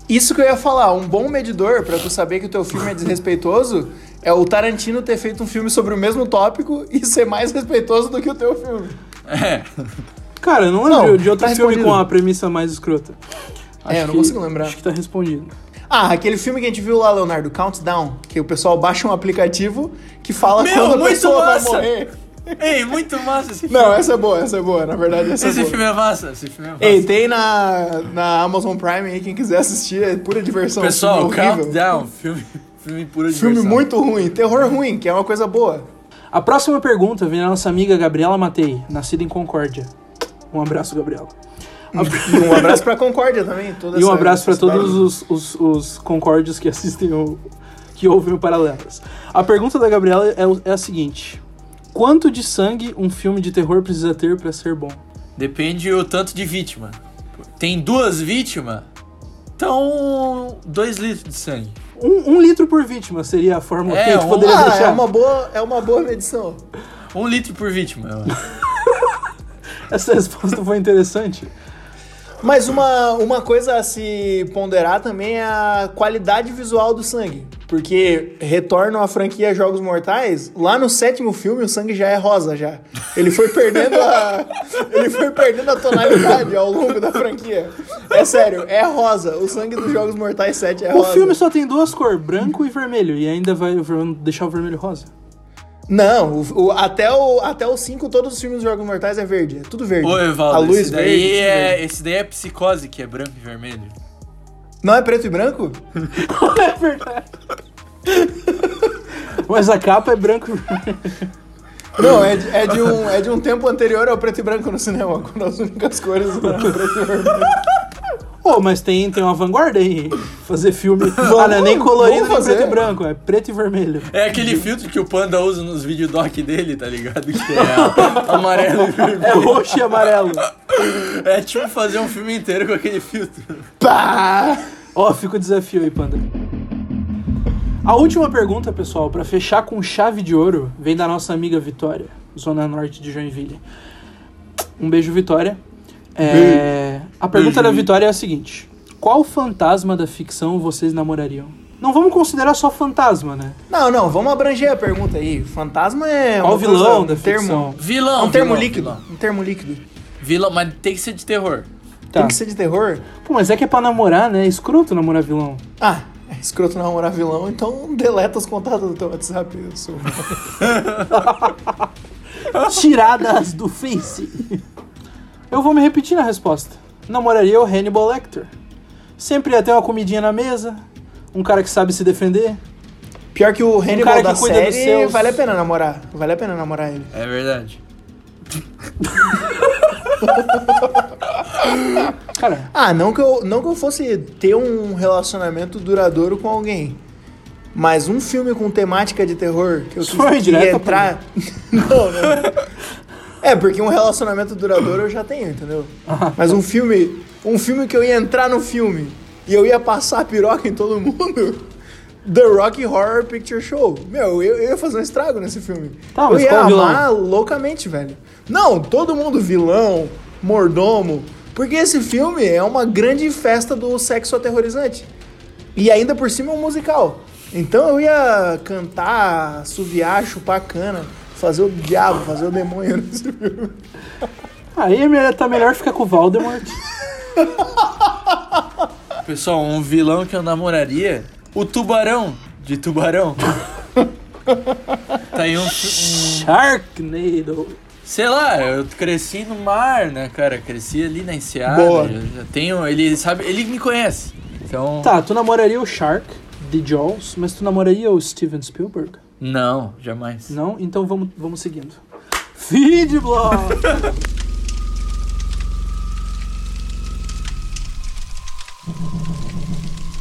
Isso que eu ia falar, um bom medidor pra tu saber que o teu filme é desrespeitoso é o Tarantino ter feito um filme sobre o mesmo tópico e ser mais respeitoso do que o teu filme. É. Cara, eu não lembro Não, de outro tá filme respondido. com a premissa mais escrota. É, eu não consigo lembrar. Acho que tá respondido. Ah, aquele filme que a gente viu lá, Leonardo, Countdown, que o pessoal baixa um aplicativo que fala Meu, quando a pessoa massa! vai morrer. Ei, muito massa esse filme. Não, essa é boa, essa é boa, na verdade essa esse é boa. filme é massa, esse filme é massa. Ei, tem na, na Amazon Prime aí, quem quiser assistir, é pura diversão. Pessoal, filme. Countdown, filme, filme pura Filme diversão. muito ruim, terror ruim, que é uma coisa boa. A próxima pergunta vem da nossa amiga Gabriela Matei, nascida em Concórdia. Um abraço, Gabriela. E um abraço pra Concórdia também. Toda E um abraço pra essa todos os, os, os concórdios que assistem o. que ouvem o Paralelas. A pergunta da Gabriela é, é a seguinte: Quanto de sangue um filme de terror precisa ter pra ser bom? Depende o tanto de vítima. Tem duas vítimas, então dois litros de sangue. Um, um litro por vítima seria a fórmula É, que a gente um- poderia Ah, deixar. é uma boa, é uma boa medição. Um litro por vítima. Essa resposta foi interessante. Mas uma, uma coisa a se ponderar também é a qualidade visual do sangue. Porque retornam à franquia Jogos Mortais, lá no sétimo filme o sangue já é rosa já. Ele foi perdendo a. ele foi perdendo a tonalidade ao longo da franquia. É sério, é rosa. O sangue dos Jogos Mortais 7 é O rosa. filme só tem duas cores, branco e vermelho, e ainda vai deixar o vermelho rosa. Não, o, o- até o 5 até o cinco, todos os filmes dos Jogos Mortais é verde. É tudo verde. Ô, Evaldo, a luz esse, verde. daí tudo é, verde. esse daí é psicose, que é branco e vermelho. Não é preto e branco? é verdade. Mas a capa é branco e vermelho. Não, é de, é, de um, é de um tempo anterior ao preto e branco no cinema, quando as únicas cores eram preto e vermelho. Pô, mas tem, tem uma vanguarda aí. Fazer filme. ah, não é nem colorido nem fazer. preto e branco, é preto e vermelho. É aquele filtro que o Panda usa nos videodoc dele, tá ligado? Que é amarelo e vermelho. É roxo e amarelo. É tipo fazer um filme inteiro com aquele filtro. Pá! Ó, fica o desafio aí, Panda. A última pergunta, pessoal, pra fechar com chave de ouro, vem da nossa amiga Vitória, Zona Norte de Joinville. Um beijo, Vitória. É, A pergunta Beijo, da Vi. Vitória é a seguinte: Qual fantasma da ficção vocês namorariam? Não vamos considerar só fantasma, né? Não, não, vamos abranger a pergunta aí. Fantasma é. Qual uma vilão coisa- da um termo, ficção? É Vilão, um termo vilão, líquido. Vilão. Um termo líquido. Vilão, mas tem que ser de terror. Tá. Tem que ser de terror. Pô, mas é que é pra namorar, né? É escroto namorar vilão. Ah, é escroto namorar vilão, então deleta os contatos do teu WhatsApp. Eu sou. Tiradas do Face. Eu vou me repetir na resposta. Namoraria o Hannibal Lecter. Sempre ia ter uma comidinha na mesa, um cara que sabe se defender. Pior que o cara Hannibal que da cuida dos série, seus. vale a pena namorar. Vale a pena namorar ele. É verdade. Cara, Ah, não que, eu, não que eu fosse ter um relacionamento duradouro com alguém. Mas um filme com temática de terror que eu quis queria entrar. não, não. É, porque um relacionamento duradouro eu já tenho, entendeu? Mas um filme. Um filme que eu ia entrar no filme e eu ia passar piroca em todo mundo. The Rock Horror Picture Show. Meu, eu, eu ia fazer um estrago nesse filme. Tá, eu ia amar loucamente, velho. Não, todo mundo vilão, mordomo. Porque esse filme é uma grande festa do sexo aterrorizante. E ainda por cima é um musical. Então eu ia cantar, assoviar, chupar cana, fazer o diabo, fazer o demônio nesse filme. aí é melhor- tá melhor ficar com o Voldemort. Pessoal, um vilão que eu namoraria, o Tubarão, de Tubarão. tá aí um, um- Sharknado. Sei lá, eu cresci no mar, né, cara? Cresci ali na enseada. Boa. Tenho, ele sabe, ele me conhece. Então, Tá, tu namoraria o Shark de Jaws, mas tu namoraria o Steven Spielberg? Não, jamais. Não? Então vamos, vamos seguindo. Feedblog!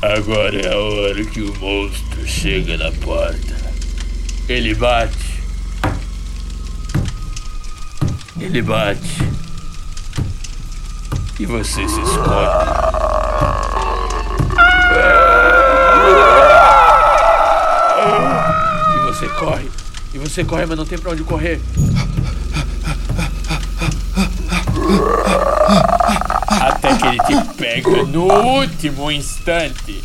Agora é a hora que o monstro chega na porta. Ele bate. Ele bate. E você se esconde. Você corre. E você corre, mas não tem pra onde correr. Até que ele te pega no último instante.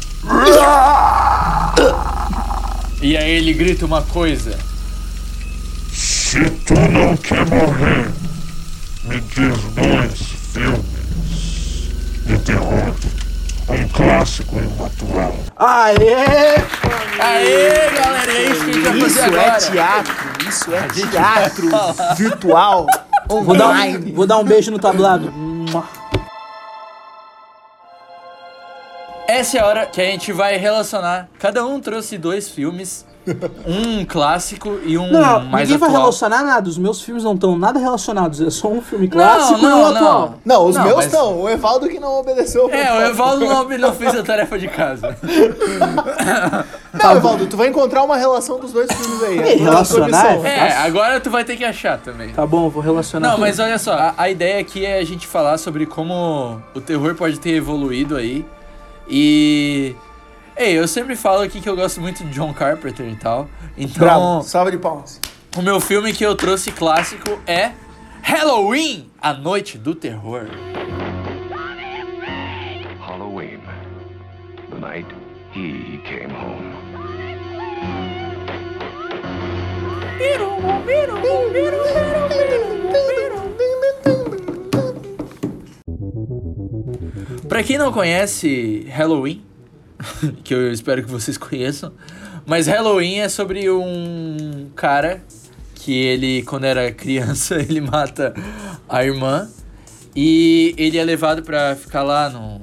E aí ele grita uma coisa. Se tu não quer morrer, me diz dois filmes de terror. Um clássico e um atual. Aê! Aê, galera, é isso que a gente vai Isso fazer é agora. teatro, isso é teatro virtual, Vou dar, um, online. vou dar um beijo no tablado. Essa é a hora que a gente vai relacionar. Cada um trouxe dois filmes Um clássico e um Não, mais ninguém vai atual. relacionar nada. Os meus filmes não estão nada relacionados. É só um filme clássico não, e um não, atual. Não, os Não, meus mas- estão. O Evaldo que não obedeceu. É, o. Evaldo não, não fez a tarefa de casa. Não, Evaldo, tu vai encontrar uma relação dos dois filmes aí. É relacionar é É, agora tu vai ter que achar também. Tá bom, vou relacionar. Não, tudo. mas olha só, a, a ideia aqui é a gente falar sobre como o terror pode ter evoluído aí. E. Ei, eu sempre falo aqui que eu gosto muito de John Carpenter e tal. Então, Bravo, salva de palmas. o meu filme que eu trouxe clássico é Halloween, a Noite do Terror. Halloween, the night he came home. Pra quem não conhece Halloween, que eu espero que vocês conheçam, mas Halloween é sobre um cara que ele, quando era criança, ele mata a irmã e ele é levado pra ficar lá no.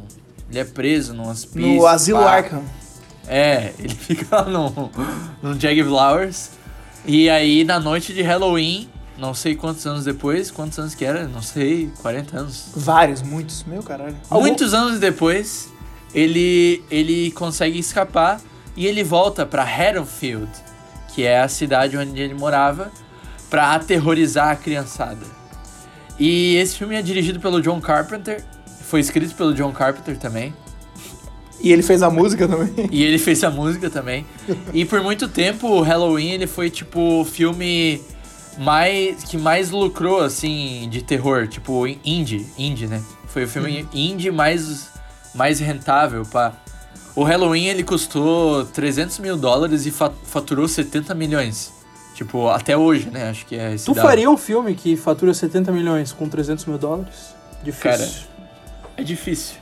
Ele é preso num hospício. No Asilo pá. Arkham. É, ele fica lá no, no Jag Flowers. E aí, na noite de Halloween, não sei quantos anos depois, quantos anos que era, não sei, 40 anos. Vários, muitos. Meu caralho. Algum- Muitos anos depois, ele, ele consegue escapar e ele volta pra Haddonfield, que é a cidade onde ele morava, pra aterrorizar a criançada. E esse filme é dirigido pelo John Carpenter, foi escrito pelo John Carpenter também. E ele fez a música também. E ele fez a música também. E por muito tempo o Halloween ele foi tipo o filme mais que mais lucrou assim de terror, tipo indie, indie, né? Foi o filme indie mais mais rentável para O Halloween ele custou 300 mil dólares e fa- faturou 70 milhões. Tipo, até hoje, né? Acho que é esse Tu dado. faria um filme que fatura 70 milhões com 300 mil dólares? Difícil. Cara, É difícil.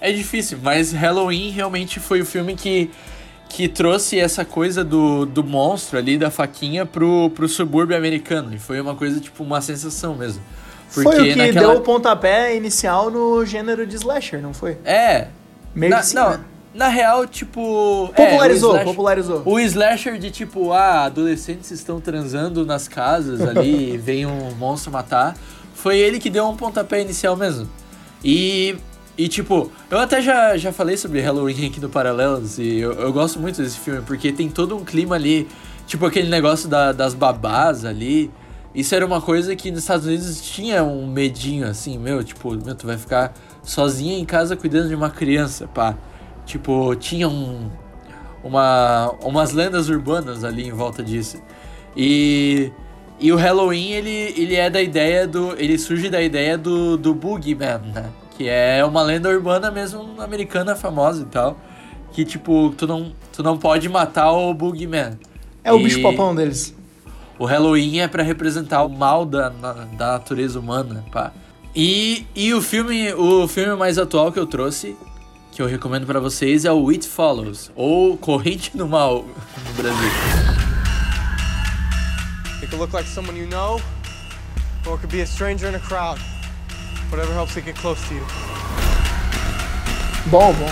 É difícil, mas Halloween realmente foi o filme que, que trouxe essa coisa do, do monstro ali, da faquinha, pro, pro subúrbio americano. E foi uma coisa, tipo, uma sensação mesmo. Porque foi o que naquela... deu o pontapé inicial no gênero de slasher, não foi? É. Meio na, que sim, não, né? na real, tipo... é, o Popularizou, slasher- popularizou. O slasher de tipo, ah, adolescentes estão transando nas casas ali e vem um monstro matar. Foi ele que deu um pontapé inicial mesmo. E, e tipo, eu até já, já falei sobre Halloween aqui no Paralelos e eu, eu gosto muito desse filme porque tem todo um clima ali, tipo aquele negócio da- das babás ali. Isso era uma coisa que nos Estados Unidos tinha um medinho assim, meu, tipo, meu, tu vai ficar sozinha em casa cuidando de uma criança, pá. Tipo, tinha um, uma, umas lendas urbanas ali em volta disso. E, e o Halloween, ele, ele é da ideia do. Ele surge da ideia do, do Boogeyman, né? Que é uma lenda urbana mesmo americana famosa e tal. Que tipo, tu não, tu não pode matar o Boogeyman. É o E bicho papão deles. O Halloween é pra representar o mal da, na- da natureza humana, pá. E, e o filme o filme mais atual que eu trouxe, que eu recomendo pra vocês, é o It Follows, ou Corrente do Mal no Brasil. It could look like someone you know, or it could be a stranger in a crowd. Whatever helps it get close to you. Bom, bom.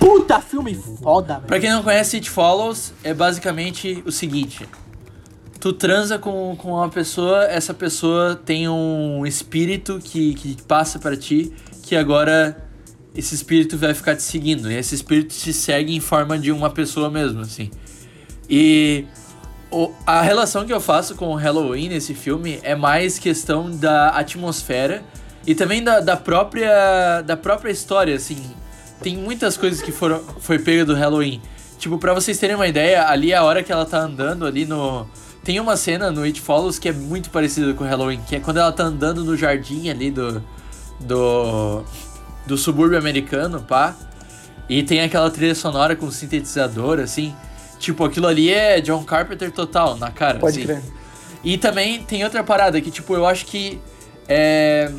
Puta filme foda, velho. Pra quem não conhece, It Follows é basicamente o seguinte: tu transa com, com uma pessoa, essa pessoa tem um espírito que, que passa pra ti, que agora esse espírito vai ficar te seguindo. E esse espírito te segue em forma de uma pessoa mesmo, assim. E o- a relação que eu faço com o Halloween nesse filme é mais questão da atmosfera e também da, da própria da própria história, assim. Tem muitas coisas que foram foi pega do Halloween. Tipo, pra vocês terem uma ideia, ali a hora que ela tá andando ali no tem uma cena no It Follows que é muito parecida com o Halloween, que é quando ela tá andando no jardim ali do do do subúrbio americano, pá. E tem aquela trilha sonora com sintetizador assim. Tipo, aquilo ali é John Carpenter total, na cara. Pode assim. crer. E também tem outra parada que, tipo, eu acho que é,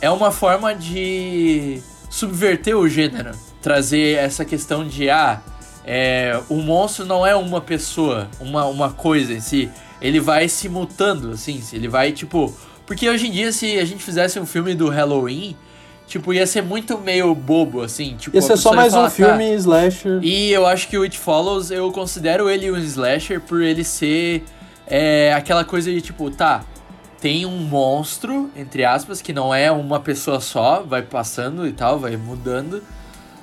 é uma forma de subverter o gênero. Trazer essa questão de, ah, é, o monstro não é uma pessoa, uma, uma coisa em si. Ele vai se mutando, assim, ele vai, tipo... Porque hoje em dia, se a gente fizesse um filme do Halloween, Tipo, ia ser muito meio bobo, assim. Tipo, Ia ser só mais um falar, "Tá, filme slasher. E eu acho que o It Follows, eu considero ele um slasher por ele ser é, aquela coisa de tipo, tá, tem um monstro, entre aspas, que não é uma pessoa só, vai passando e tal, vai mudando.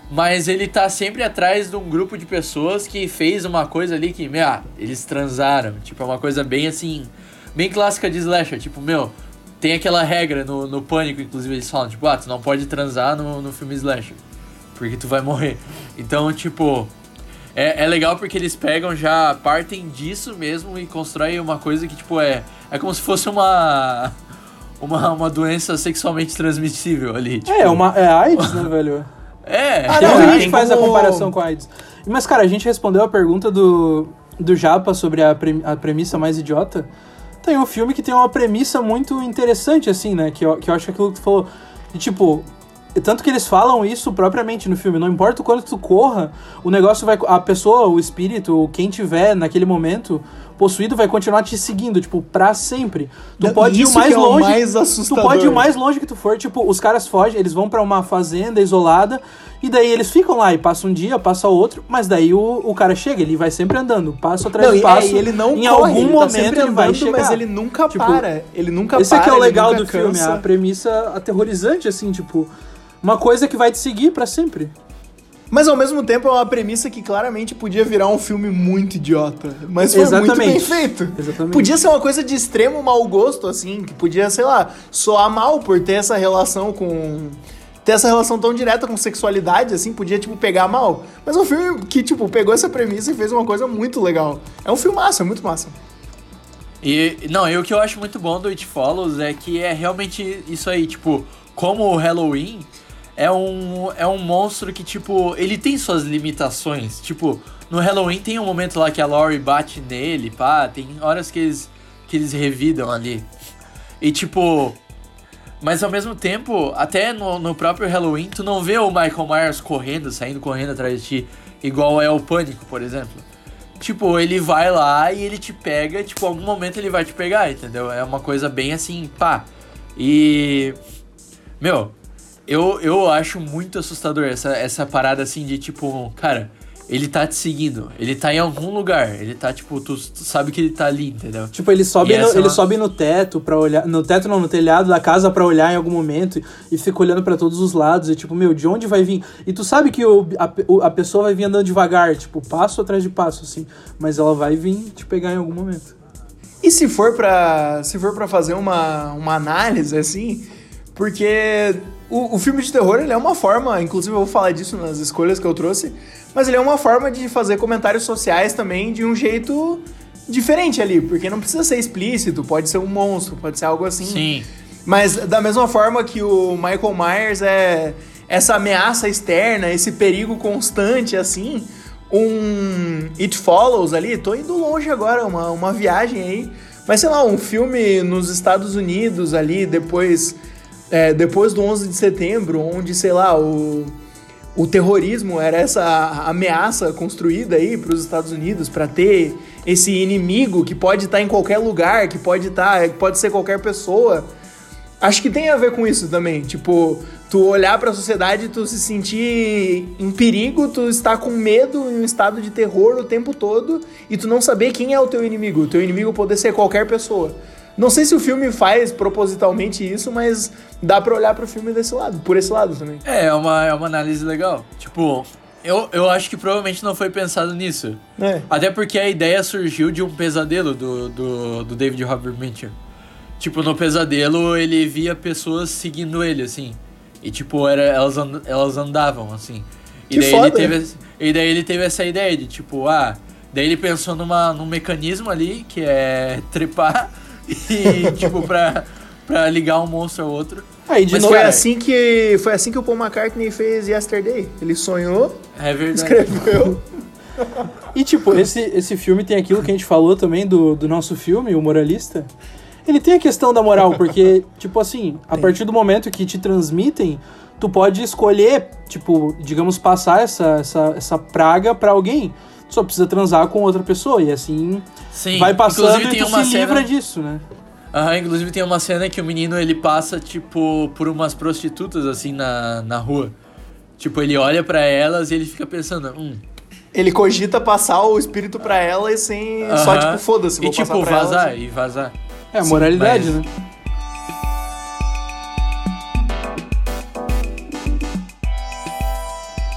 Mas ele tá sempre atrás de um grupo de pessoas que fez uma coisa ali que, meu, ah, eles transaram. Tipo, é uma coisa bem assim, bem clássica de slasher. Tipo, meu, tem aquela regra no, no Pânico, inclusive eles falam, tipo, ah, tu não pode transar no, no filme slasher. Porque tu vai morrer. Então, tipo, é, é legal porque eles pegam já, partem disso mesmo e constroem uma coisa que, tipo, é, é como se fosse uma, uma, uma doença sexualmente transmissível ali. Tipo, É, uma, é AIDS, né, velho? É, Ah, não, é, gente faz a comparação com a AIDS. Mas, cara, a gente respondeu a pergunta do, do Japa sobre a, pre- a premissa mais idiota. Tem um filme que tem uma premissa muito interessante, assim, né? Que eu, que eu acho que aquilo que tu falou. De, tipo, tanto que eles falam isso propriamente no filme. Não importa o quanto tu corra, o negócio vai. A pessoa, o espírito, ou quem tiver naquele momento possuído vai continuar te seguindo, tipo, pra sempre. Tu pode ir o isso mais que é o longe. mais tu assustador. pode ir o mais longe que tu for, tipo, os caras fogem, eles vão pra uma fazenda isolada, e daí eles ficam lá, e passa um dia, passa outro, mas daí o, o cara chega, ele vai sempre andando, passo atrás Não, de e- passo. é, e ele não em corre, algum ele tá momento sempre ele vai andando, chegar. mas ele nunca Tipo, para. Ele nunca Esse para. aqui é o legal do filme, cansa. a premissa aterrorizante, assim, tipo, uma coisa que vai te seguir pra sempre. Mas ao mesmo tempo é uma premissa que claramente podia virar um filme muito idiota. Mas foi muito bem Exatamente. feito. Exatamente. Podia ser uma coisa de extremo mau gosto, assim, que podia, sei lá, soar mal por ter essa relação com. Ter essa relação tão direta com sexualidade, assim, podia, tipo, pegar mal. Mas é um filme que, tipo, pegou essa premissa e fez uma coisa muito legal. É um filmaço, é muito massa. E, não, e o que eu acho muito bom do It Follows é que é realmente isso aí, tipo, como o Halloween é um, é um monstro que, tipo, ele tem suas limitações. Tipo, no Halloween tem um momento lá que a Laurie bate nele, pá, tem horas que eles, que eles revidam ali. E, tipo, mas ao mesmo tempo, até no, no próprio Halloween, tu não vê o Michael Myers correndo, saindo correndo atrás de ti, igual é o Pânico, por exemplo. Tipo, ele vai lá e ele te pega, tipo, algum momento ele vai te pegar, entendeu? É uma coisa bem assim, pá. E. Meu, eu, eu acho muito assustador essa, essa parada assim de tipo, cara, ele tá te seguindo, ele tá em algum lugar, ele tá, tipo, tu, tu sabe que ele tá ali, entendeu? Tipo, ele sobe, E no, essa é ele uma- sobe no teto para olhar. No teto não, no telhado da casa pra olhar em algum momento e fica olhando pra todos os lados. E tipo, meu, de onde vai vir? E tu sabe que o, a, o- a pessoa vai vir andando devagar, tipo, passo atrás de passo, assim. Mas ela vai vir te pegar em algum momento. E se for pra, se for pra fazer uma, uma análise, assim, porque o, o filme de terror, ele é uma forma, inclusive eu vou falar disso nas escolhas que eu trouxe, mas ele é uma forma de fazer comentários sociais também de um jeito diferente ali, porque não precisa ser explícito, pode ser um monstro, pode ser algo assim. Sim. Mas da mesma forma que o Michael Myers é essa ameaça externa, esse perigo constante, assim, um It Follows ali, tô indo longe agora, uma, uma viagem aí, mas sei lá, um filme nos Estados Unidos ali, depois, é, depois do 11 de setembro, onde, sei lá, o, o terrorismo era essa ameaça construída aí para os Estados Unidos para ter esse inimigo que pode estar em qualquer lugar, que pode estar, que pode ser qualquer pessoa. Acho que tem a ver com isso também, tipo, tu olhar para a sociedade, tu se sentir em perigo, tu estar com medo em um estado de terror o tempo todo e tu não saber quem é o teu inimigo, o teu inimigo poder ser qualquer pessoa. Não sei se o filme faz propositalmente isso, mas dá pra olhar pro filme desse lado, por esse lado também. É, é uma, é uma análise legal. Tipo, eu, eu acho que provavelmente não foi pensado nisso. É. Até porque a ideia surgiu de um pesadelo do, do, do David Robert Mitchell. Tipo, no pesadelo ele via pessoas seguindo ele, assim. E tipo, era, elas, and- elas andavam, assim. E Que daí foda. ele teve E daí ele teve essa ideia de, tipo, ah. Daí ele pensou numa, num mecanismo ali, que é trepar e, tipo, pra, pra ligar um monstro ao outro. Aí, de Mas novo. foi cara- assim que foi assim que o Paul McCartney fez Yesterday. Ele sonhou, É verdade. escreveu. E tipo, esse, esse filme tem aquilo que a gente falou também do, do nosso filme, o Moralista. Ele tem a questão da moral, porque, tipo assim, a partir do momento que te transmitem, tu pode escolher, tipo, digamos, passar essa, essa, essa praga pra alguém. Só precisa transar com outra pessoa. E assim Sim, vai passando inclusive e tem tu uma se cena- livra disso, né? Ah, inclusive tem uma cena que o menino ele passa, tipo, por umas prostitutas assim na, na rua. Tipo, ele olha pra elas e ele fica pensando, hum. Ele cogita passar o espírito pra ela e sem. Só aham. tipo, foda-se, E vou tipo, pra ela, vazar, assim. e vazar. É, a moralidade, mas- né?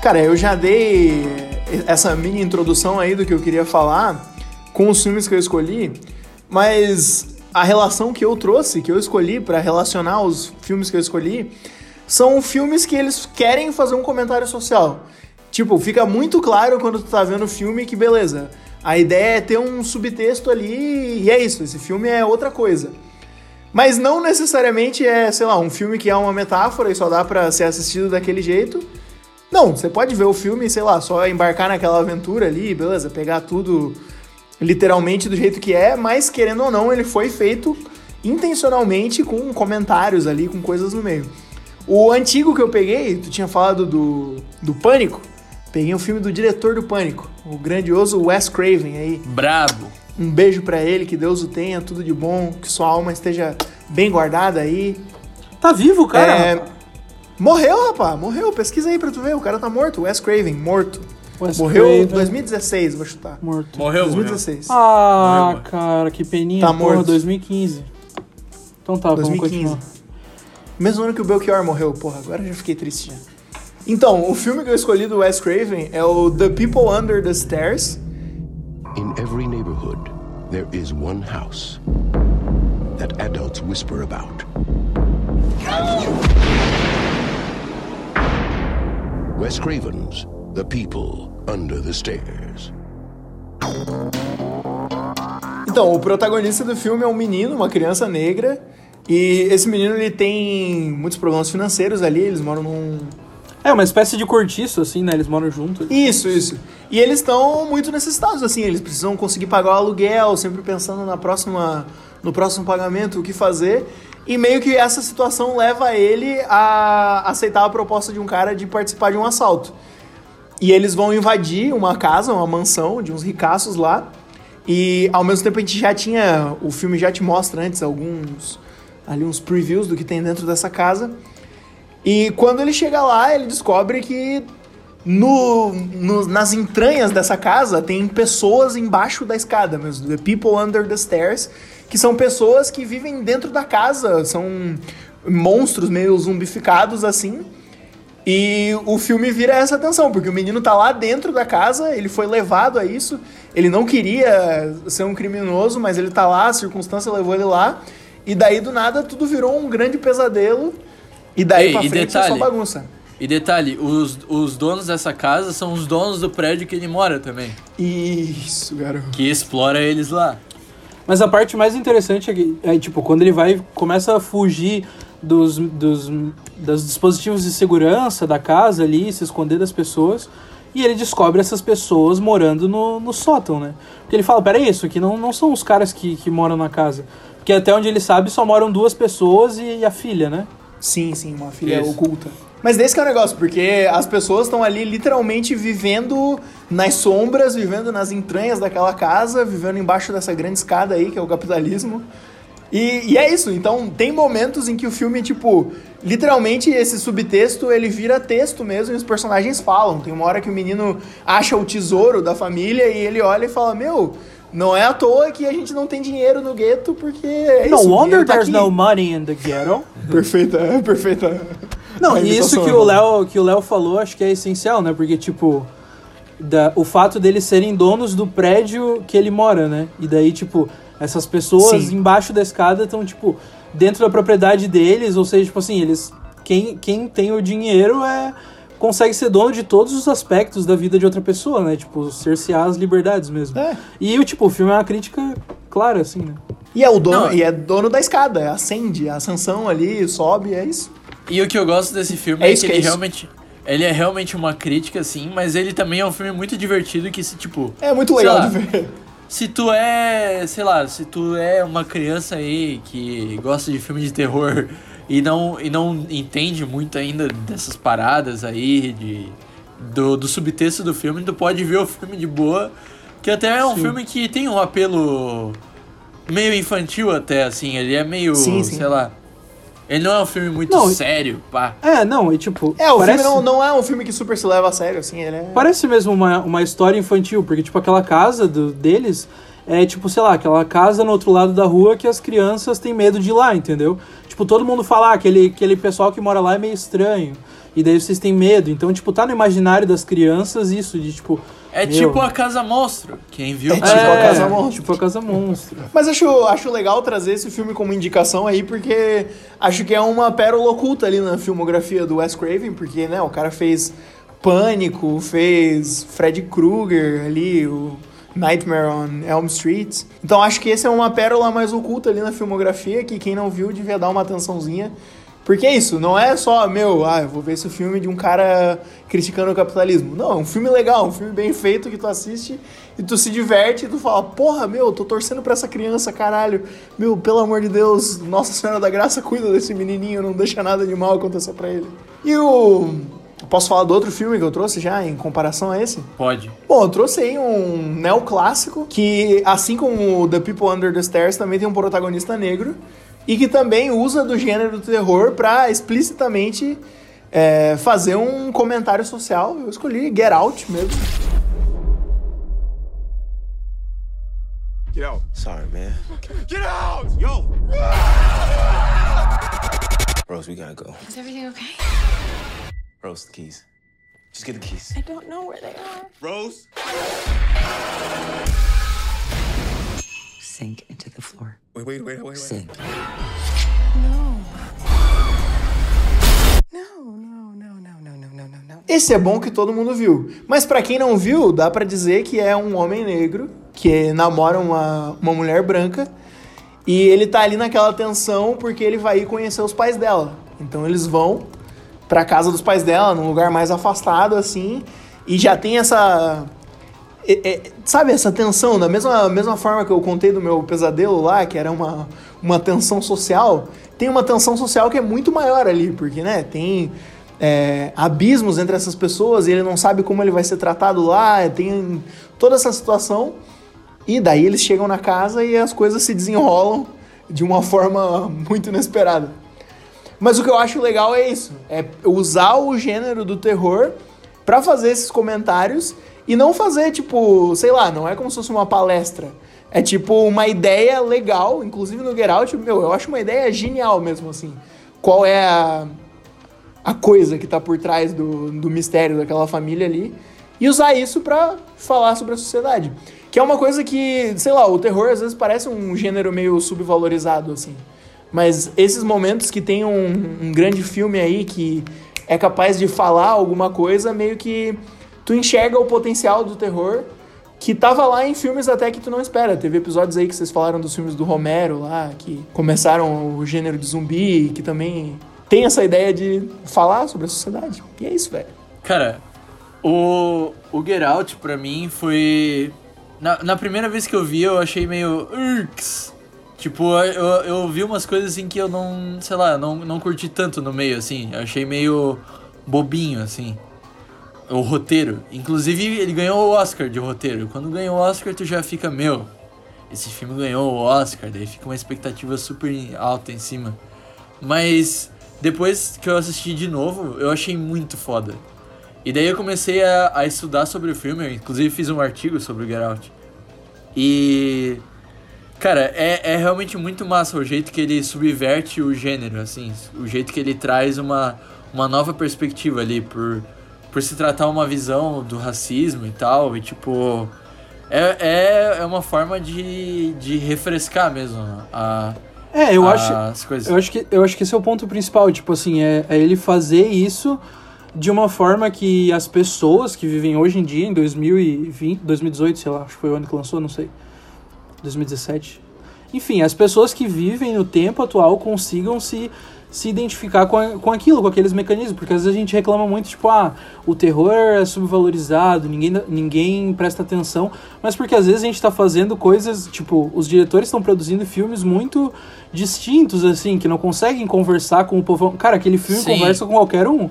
Cara, eu já dei essa mini introdução aí do que eu queria falar com os filmes que eu escolhi, mas a relação que eu trouxe, que eu escolhi pra relacionar os filmes que eu escolhi, são filmes que eles querem fazer um comentário social. Tipo, fica muito claro quando tu tá vendo o filme que beleza, a ideia é ter um subtexto ali e é isso, esse filme é outra coisa. Mas não necessariamente é, sei lá, um filme que é uma metáfora e só dá pra ser assistido daquele jeito. Não, você pode ver o filme, sei lá, só embarcar naquela aventura ali, beleza, pegar tudo literalmente do jeito que é, mas querendo ou não, ele foi feito intencionalmente com comentários ali, com coisas no meio. O antigo que eu peguei, tu tinha falado do, do Pânico, peguei um filme do diretor do Pânico, o grandioso Wes Craven aí. Brabo. Um beijo pra ele, que Deus o tenha, tudo de bom, que sua alma esteja bem guardada aí. Tá vivo, cara? É, morreu, rapaz, morreu. Pesquisa aí pra tu ver, o cara tá morto. Wes Craven, morto. Wes morreu em Craven, 2016, vou chutar. Morto. Morreu, morreu. 2016. Ah, Morreu, cara, que peninha. Tá Porra, morto. 2015. Então tá, 2015. vamos continuar. Mesmo ano que o Belchior morreu, porra, agora eu já fiquei triste já. Então, o filme que eu escolhi do Wes Craven é o The People Under the Stairs. In every neighborhood, there is one house that adults whisper about. Wes Craven's The People Under the Stairs. Então, o protagonista do filme é um menino, uma criança negra, e esse menino ele tem muitos problemas financeiros ali, eles moram num É, uma espécie de cortiço, assim, né? Eles moram juntos. Isso, isso. E eles estão muito necessitados, assim, eles precisam conseguir pagar o aluguel, sempre pensando na próxima, no próximo pagamento, o que fazer. E meio que essa situação leva ele a aceitar a proposta de um cara de participar de um assalto. E eles vão invadir uma casa, uma mansão de uns ricaços lá. E ao mesmo tempo a gente já tinha. O filme já te mostra antes alguns. Ali uns previews do que tem dentro dessa casa. E quando ele chega lá, ele descobre que no, no- nas entranhas dessa casa tem pessoas embaixo da escada mesmo, the people under the stairs, que são pessoas que vivem dentro da casa, são monstros meio zumbificados assim. E o filme vira essa atenção, porque o menino tá lá dentro da casa, ele foi levado a isso, ele não queria ser um criminoso, mas ele tá lá, a circunstância levou ele lá, e daí do nada tudo virou um grande pesadelo, e daí Ei, pra e frente é só detalhe, bagunça. E detalhe, os, os donos dessa casa são os donos do prédio que ele mora também. Isso, garoto. Que explora eles lá. Mas a parte mais interessante é, que, é, tipo, quando ele vai, começa a fugir dos, dos, dos dispositivos de segurança da casa ali, se esconder das pessoas, e ele descobre essas pessoas morando no, no sótão, né? Porque ele fala, peraí, isso aqui não, não são os caras que, que moram na casa. Porque até onde ele sabe, só moram duas pessoas e, a filha, né? Sim, sim, uma filha Isso. oculta. Mas desse que é o negócio, porque as pessoas estão ali literalmente vivendo nas sombras, vivendo nas entranhas daquela casa, vivendo embaixo dessa grande escada aí, que é o capitalismo. E, e é isso, então tem momentos em que o filme, tipo, literalmente esse subtexto ele vira texto mesmo e os personagens falam. Tem uma hora que o menino acha o tesouro da família e ele olha e fala: Meu, não é à toa que a gente não tem dinheiro no gueto, porque é no isso, wonder tá there's aqui." no money in the ghetto. Perfeita, perfeita. Não, e isso que né? o Léo que o Léo falou, acho que é essencial, né? Porque tipo, da, o fato deles serem donos do prédio que ele mora, né? E daí tipo, essas pessoas Sim. embaixo da escada estão tipo dentro da propriedade deles, ou seja, tipo assim, eles quem quem tem o dinheiro é consegue ser dono de todos os aspectos da vida de outra pessoa, né? Tipo, cercear as liberdades mesmo. É. E o tipo, o filme é uma crítica clara assim, né? E é o dono, Não. e é dono da escada, acende a ascensão ali, sobe, é isso. E o que eu gosto desse filme É é, que é ele isso. realmente. Ele é realmente uma crítica, assim, mas ele também é um filme muito divertido que se, tipo. É muito legal lá, de ver. Se tu é, sei lá, se tu é uma criança aí que gosta de filme de terror e não, e não entende muito ainda dessas paradas aí, de, do, do subtexto do filme, tu pode ver o filme de boa, que até é um filme que tem um apelo meio infantil até, assim. Ele é meio, Sim, sim. sei lá. Ele não é um filme muito Não, sério, pá. É, não, e tipo. É, o parece, filme não, não é um filme que super se leva a sério, assim, ele é... Parece mesmo uma, uma história infantil, porque, tipo, aquela casa do, deles é, tipo, sei lá, aquela casa no outro lado da rua que as crianças têm medo de ir lá, entendeu? Tipo, todo mundo fala, ah, aquele, aquele pessoal que mora lá é meio estranho. E daí vocês têm medo. Então, tipo, tá no imaginário das crianças isso, de tipo. É meu, tipo a Casa Monstro. Quem viu? É tipo a Casa Monstro. Tipo a Casa Monstro. Mas acho, acho legal trazer esse filme como indicação aí, porque acho que é uma pérola oculta ali na filmografia do Wes Craven, porque, né, o cara fez Pânico, fez Freddy Krueger ali, o Nightmare on Elm Street. Então acho que esse é uma pérola mais oculta ali na filmografia, que quem não viu devia dar uma atençãozinha. Porque é isso, não é só, meu, ah, eu vou ver esse filme de um cara criticando o capitalismo. Não, é um filme legal, um filme bem feito que tu assiste e tu se diverte e tu fala, porra, meu, tô torcendo pra essa criança, caralho. Meu, pelo amor de Deus, Nossa Senhora da Graça cuida desse menininho, não deixa nada de mal acontecer pra ele. E o... Posso falar do outro filme que eu trouxe já, em comparação a esse? Pode. Bom, eu trouxe aí um neoclássico que, assim como o The People Under the Stairs, também tem um protagonista negro e que também usa do gênero do terror pra explicitamente é, fazer um comentário social. Eu escolhi Get Out mesmo. Get out. Sorry, man. Get out! Yo! Rose, we gotta go. Is everything okay? Rose, the keys. Just get the keys. I don't know where they are. Rose! Sink into the floor. Wait, wait, wait, wait, wait. Sink. No. No, no, no, no, no, no, no, no. Esse é bom que todo mundo viu. Mas para quem não viu, dá para dizer que é um homem negro que namora uma, uma mulher branca. E ele tá ali naquela tensão porque ele vai ir conhecer os pais dela. Então eles vão pra casa dos pais dela, num lugar mais afastado assim, e já tem essa é- é- sabe essa tensão, da mesma, mesma forma que eu contei do meu pesadelo lá, que era uma, uma tensão social, tem uma tensão social que é muito maior ali, porque, né, tem é, abismos entre essas pessoas e ele não sabe como ele vai ser tratado lá, tem toda essa situação, e daí eles chegam na casa e as coisas se desenrolam de uma forma muito inesperada. Mas o que eu acho legal é isso, é usar o gênero do terror pra fazer esses comentários e não fazer tipo, sei lá, não é como se fosse uma palestra. É tipo uma ideia legal, inclusive no Get Out, meu, eu acho uma ideia genial mesmo assim. Qual é a, a coisa que tá por trás do, do mistério daquela família ali e usar isso pra falar sobre a sociedade. Que é uma coisa que, sei lá, o terror às vezes parece um gênero meio subvalorizado assim. Mas esses momentos que tem um, um grande filme aí que é capaz de falar alguma coisa, meio que tu enxerga o potencial do terror que tava lá em filmes até que tu não espera. Teve episódios aí que vocês falaram dos filmes do Romero lá, que começaram o gênero de zumbi, que também tem essa ideia de falar sobre a sociedade. E é isso, velho. Cara, o, o Get Out pra mim foi. Na, na primeira vez que eu vi, eu achei meio. Urks. Tipo, eu, eu vi umas coisas assim que eu não. Sei lá, não, não curti tanto no meio, assim. Eu achei meio bobinho, assim. O roteiro. Inclusive, ele ganhou o Oscar de roteiro. Quando ganhou o Oscar, tu já fica, meu. Esse filme ganhou o Oscar, daí fica uma expectativa super alta em cima. Mas depois que eu assisti de novo, eu achei muito foda. E daí eu comecei a, a estudar sobre o filme, eu inclusive fiz um artigo sobre o Get Out. E. Cara, é, é realmente muito massa o jeito que ele subverte o gênero, assim. O jeito que ele traz uma, uma nova perspectiva ali, por, por se tratar uma visão do racismo e tal. E tipo. É, é, é uma forma de, de refrescar mesmo a, É, eu as acho. coisas. Eu acho, que, eu acho que esse é o ponto principal, tipo assim, é, é ele fazer isso de uma forma que as pessoas que vivem hoje em dia, em 2020, 2018, sei lá, acho que foi o ano que lançou, não sei, 2017. Enfim, as pessoas que vivem no tempo atual consigam se, se identificar com, a- com aquilo, com aqueles mecanismos, porque às vezes a gente reclama muito, tipo, ah, o terror é subvalorizado, ninguém, ninguém presta atenção, mas porque às vezes a gente tá fazendo coisas, tipo, os diretores estão produzindo filmes muito distintos, assim, que não conseguem conversar com o povão. Cara, aquele filme Sim. conversa com qualquer um.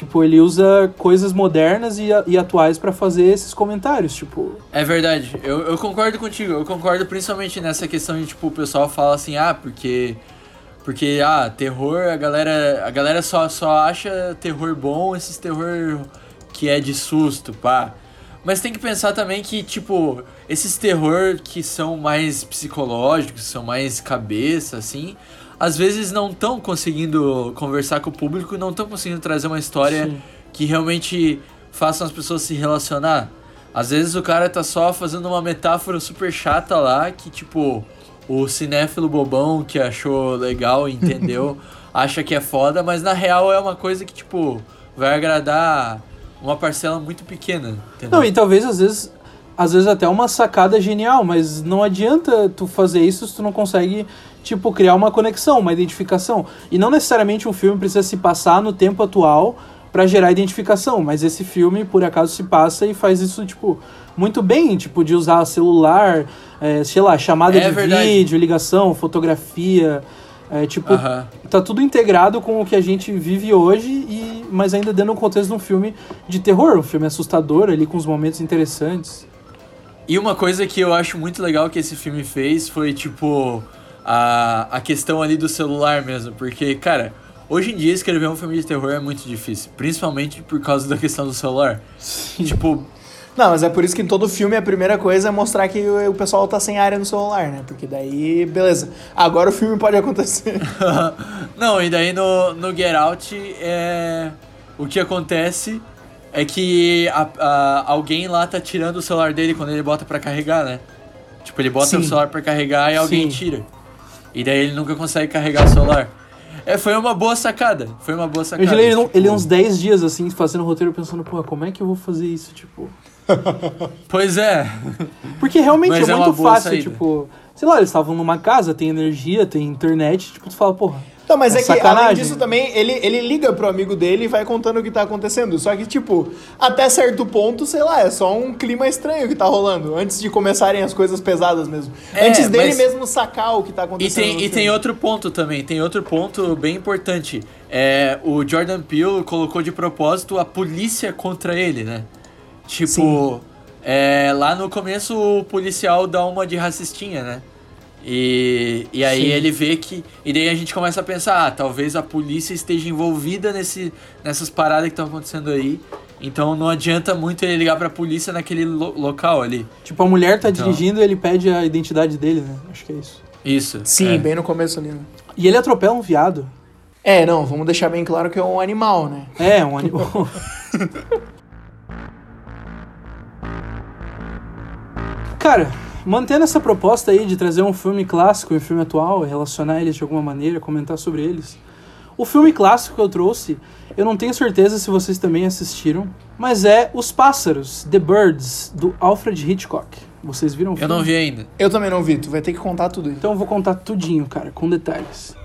Tipo, ele usa coisas modernas e, e atuais pra fazer esses comentários, tipo... É verdade, eu, eu concordo contigo, eu concordo principalmente nessa questão de, tipo, o pessoal fala assim, ah, porque... Porque, ah, terror, a galera, a galera só, só acha terror bom, esses terror que é de susto, pá. Mas tem que pensar também que, tipo, esses terror que são mais psicológicos, são mais cabeça, assim, às vezes não estão conseguindo conversar com o público, não estão conseguindo trazer uma história Sim. que realmente faça as pessoas se relacionar. Às vezes o cara tá só fazendo uma metáfora super chata lá, que tipo, o cinéfilo bobão que achou legal, entendeu, acha que é foda, mas na real é uma coisa que, tipo, vai agradar uma parcela muito pequena, entendeu? Não, e talvez às vezes, às vezes até uma sacada genial, mas não adianta tu fazer isso se tu não consegue, tipo, criar uma conexão, uma identificação. E não necessariamente um filme precisa se passar no tempo atual pra gerar identificação, mas esse filme, por acaso, se passa e faz isso, tipo, muito bem, tipo, de usar celular, é, sei lá, chamada É de verdade. vídeo, ligação, fotografia, é, tipo, Aham. tá tudo integrado com o que a gente vive hoje, e, mas ainda dentro do contexto de um filme de terror, um filme assustador ali, com os momentos interessantes. E uma coisa que eu acho muito legal que esse filme fez foi, tipo, a, a questão ali do celular mesmo. Porque, cara, hoje em dia escrever um filme de terror é muito difícil. Principalmente por causa da questão do celular. Tipo, Não, mas é por isso que em todo filme a primeira coisa é mostrar que o pessoal tá sem área no celular, né? Porque daí, beleza. Agora o filme pode acontecer. não, e daí no, no Get Out, é, o que acontece é que a- a- alguém lá tá tirando o celular dele quando ele bota pra carregar, né? Tipo, ele bota Sim. o celular pra carregar e alguém Sim. tira. E daí ele nunca consegue carregar o celular. É, foi uma boa sacada. Foi uma boa Eu sacada. gelei ele, tipo, ele uns 10 dias, assim, fazendo roteiro, pensando, pô, como é que eu vou fazer isso, tipo... Pois é. Porque realmente Mas é é muito fácil, saída. tipo... Sei lá, eles estavam numa casa, tem energia, tem internet, tipo, tu fala, porra... Não, mas é, que sacanagem. além disso também, ele, ele liga pro amigo dele e vai contando o que tá acontecendo. Só que, tipo, até certo ponto, sei lá, é só um clima estranho que tá rolando. Antes de começarem as coisas pesadas mesmo. É, antes dele mas- mesmo sacar o que tá E acontecendo. tem, no e tem outro ponto também, tem outro ponto bem importante. É, o Jordan Peele colocou de propósito a polícia contra ele, né? Tipo, é, lá no começo o policial dá uma de racistinha, né? E, e aí Sim. ele vê que. E daí a gente começa a pensar, ah, talvez a polícia esteja envolvida nesse, nessas paradas que estão acontecendo aí. Então não adianta muito ele ligar pra polícia naquele lo- local ali. Tipo, a mulher tá Então. dirigindo e ele pede a identidade dele, né? Acho que é isso. Isso. Sim, é. bem no começo ali, né? E ele atropela um viado. É, não, vamos deixar bem claro que é um animal, né? É, um animal. Cara, mantendo essa proposta aí de trazer um filme clássico e um filme atual, relacionar eles de alguma maneira, comentar sobre eles. O filme clássico que eu trouxe, eu não tenho certeza se vocês também assistiram, mas é Os Pássaros, The Birds, do Alfred Hitchcock. Vocês viram o Eu filme? não vi ainda. Eu também não vi, tu vai ter que contar tudo. Então eu vou contar tudinho, cara, com detalhes.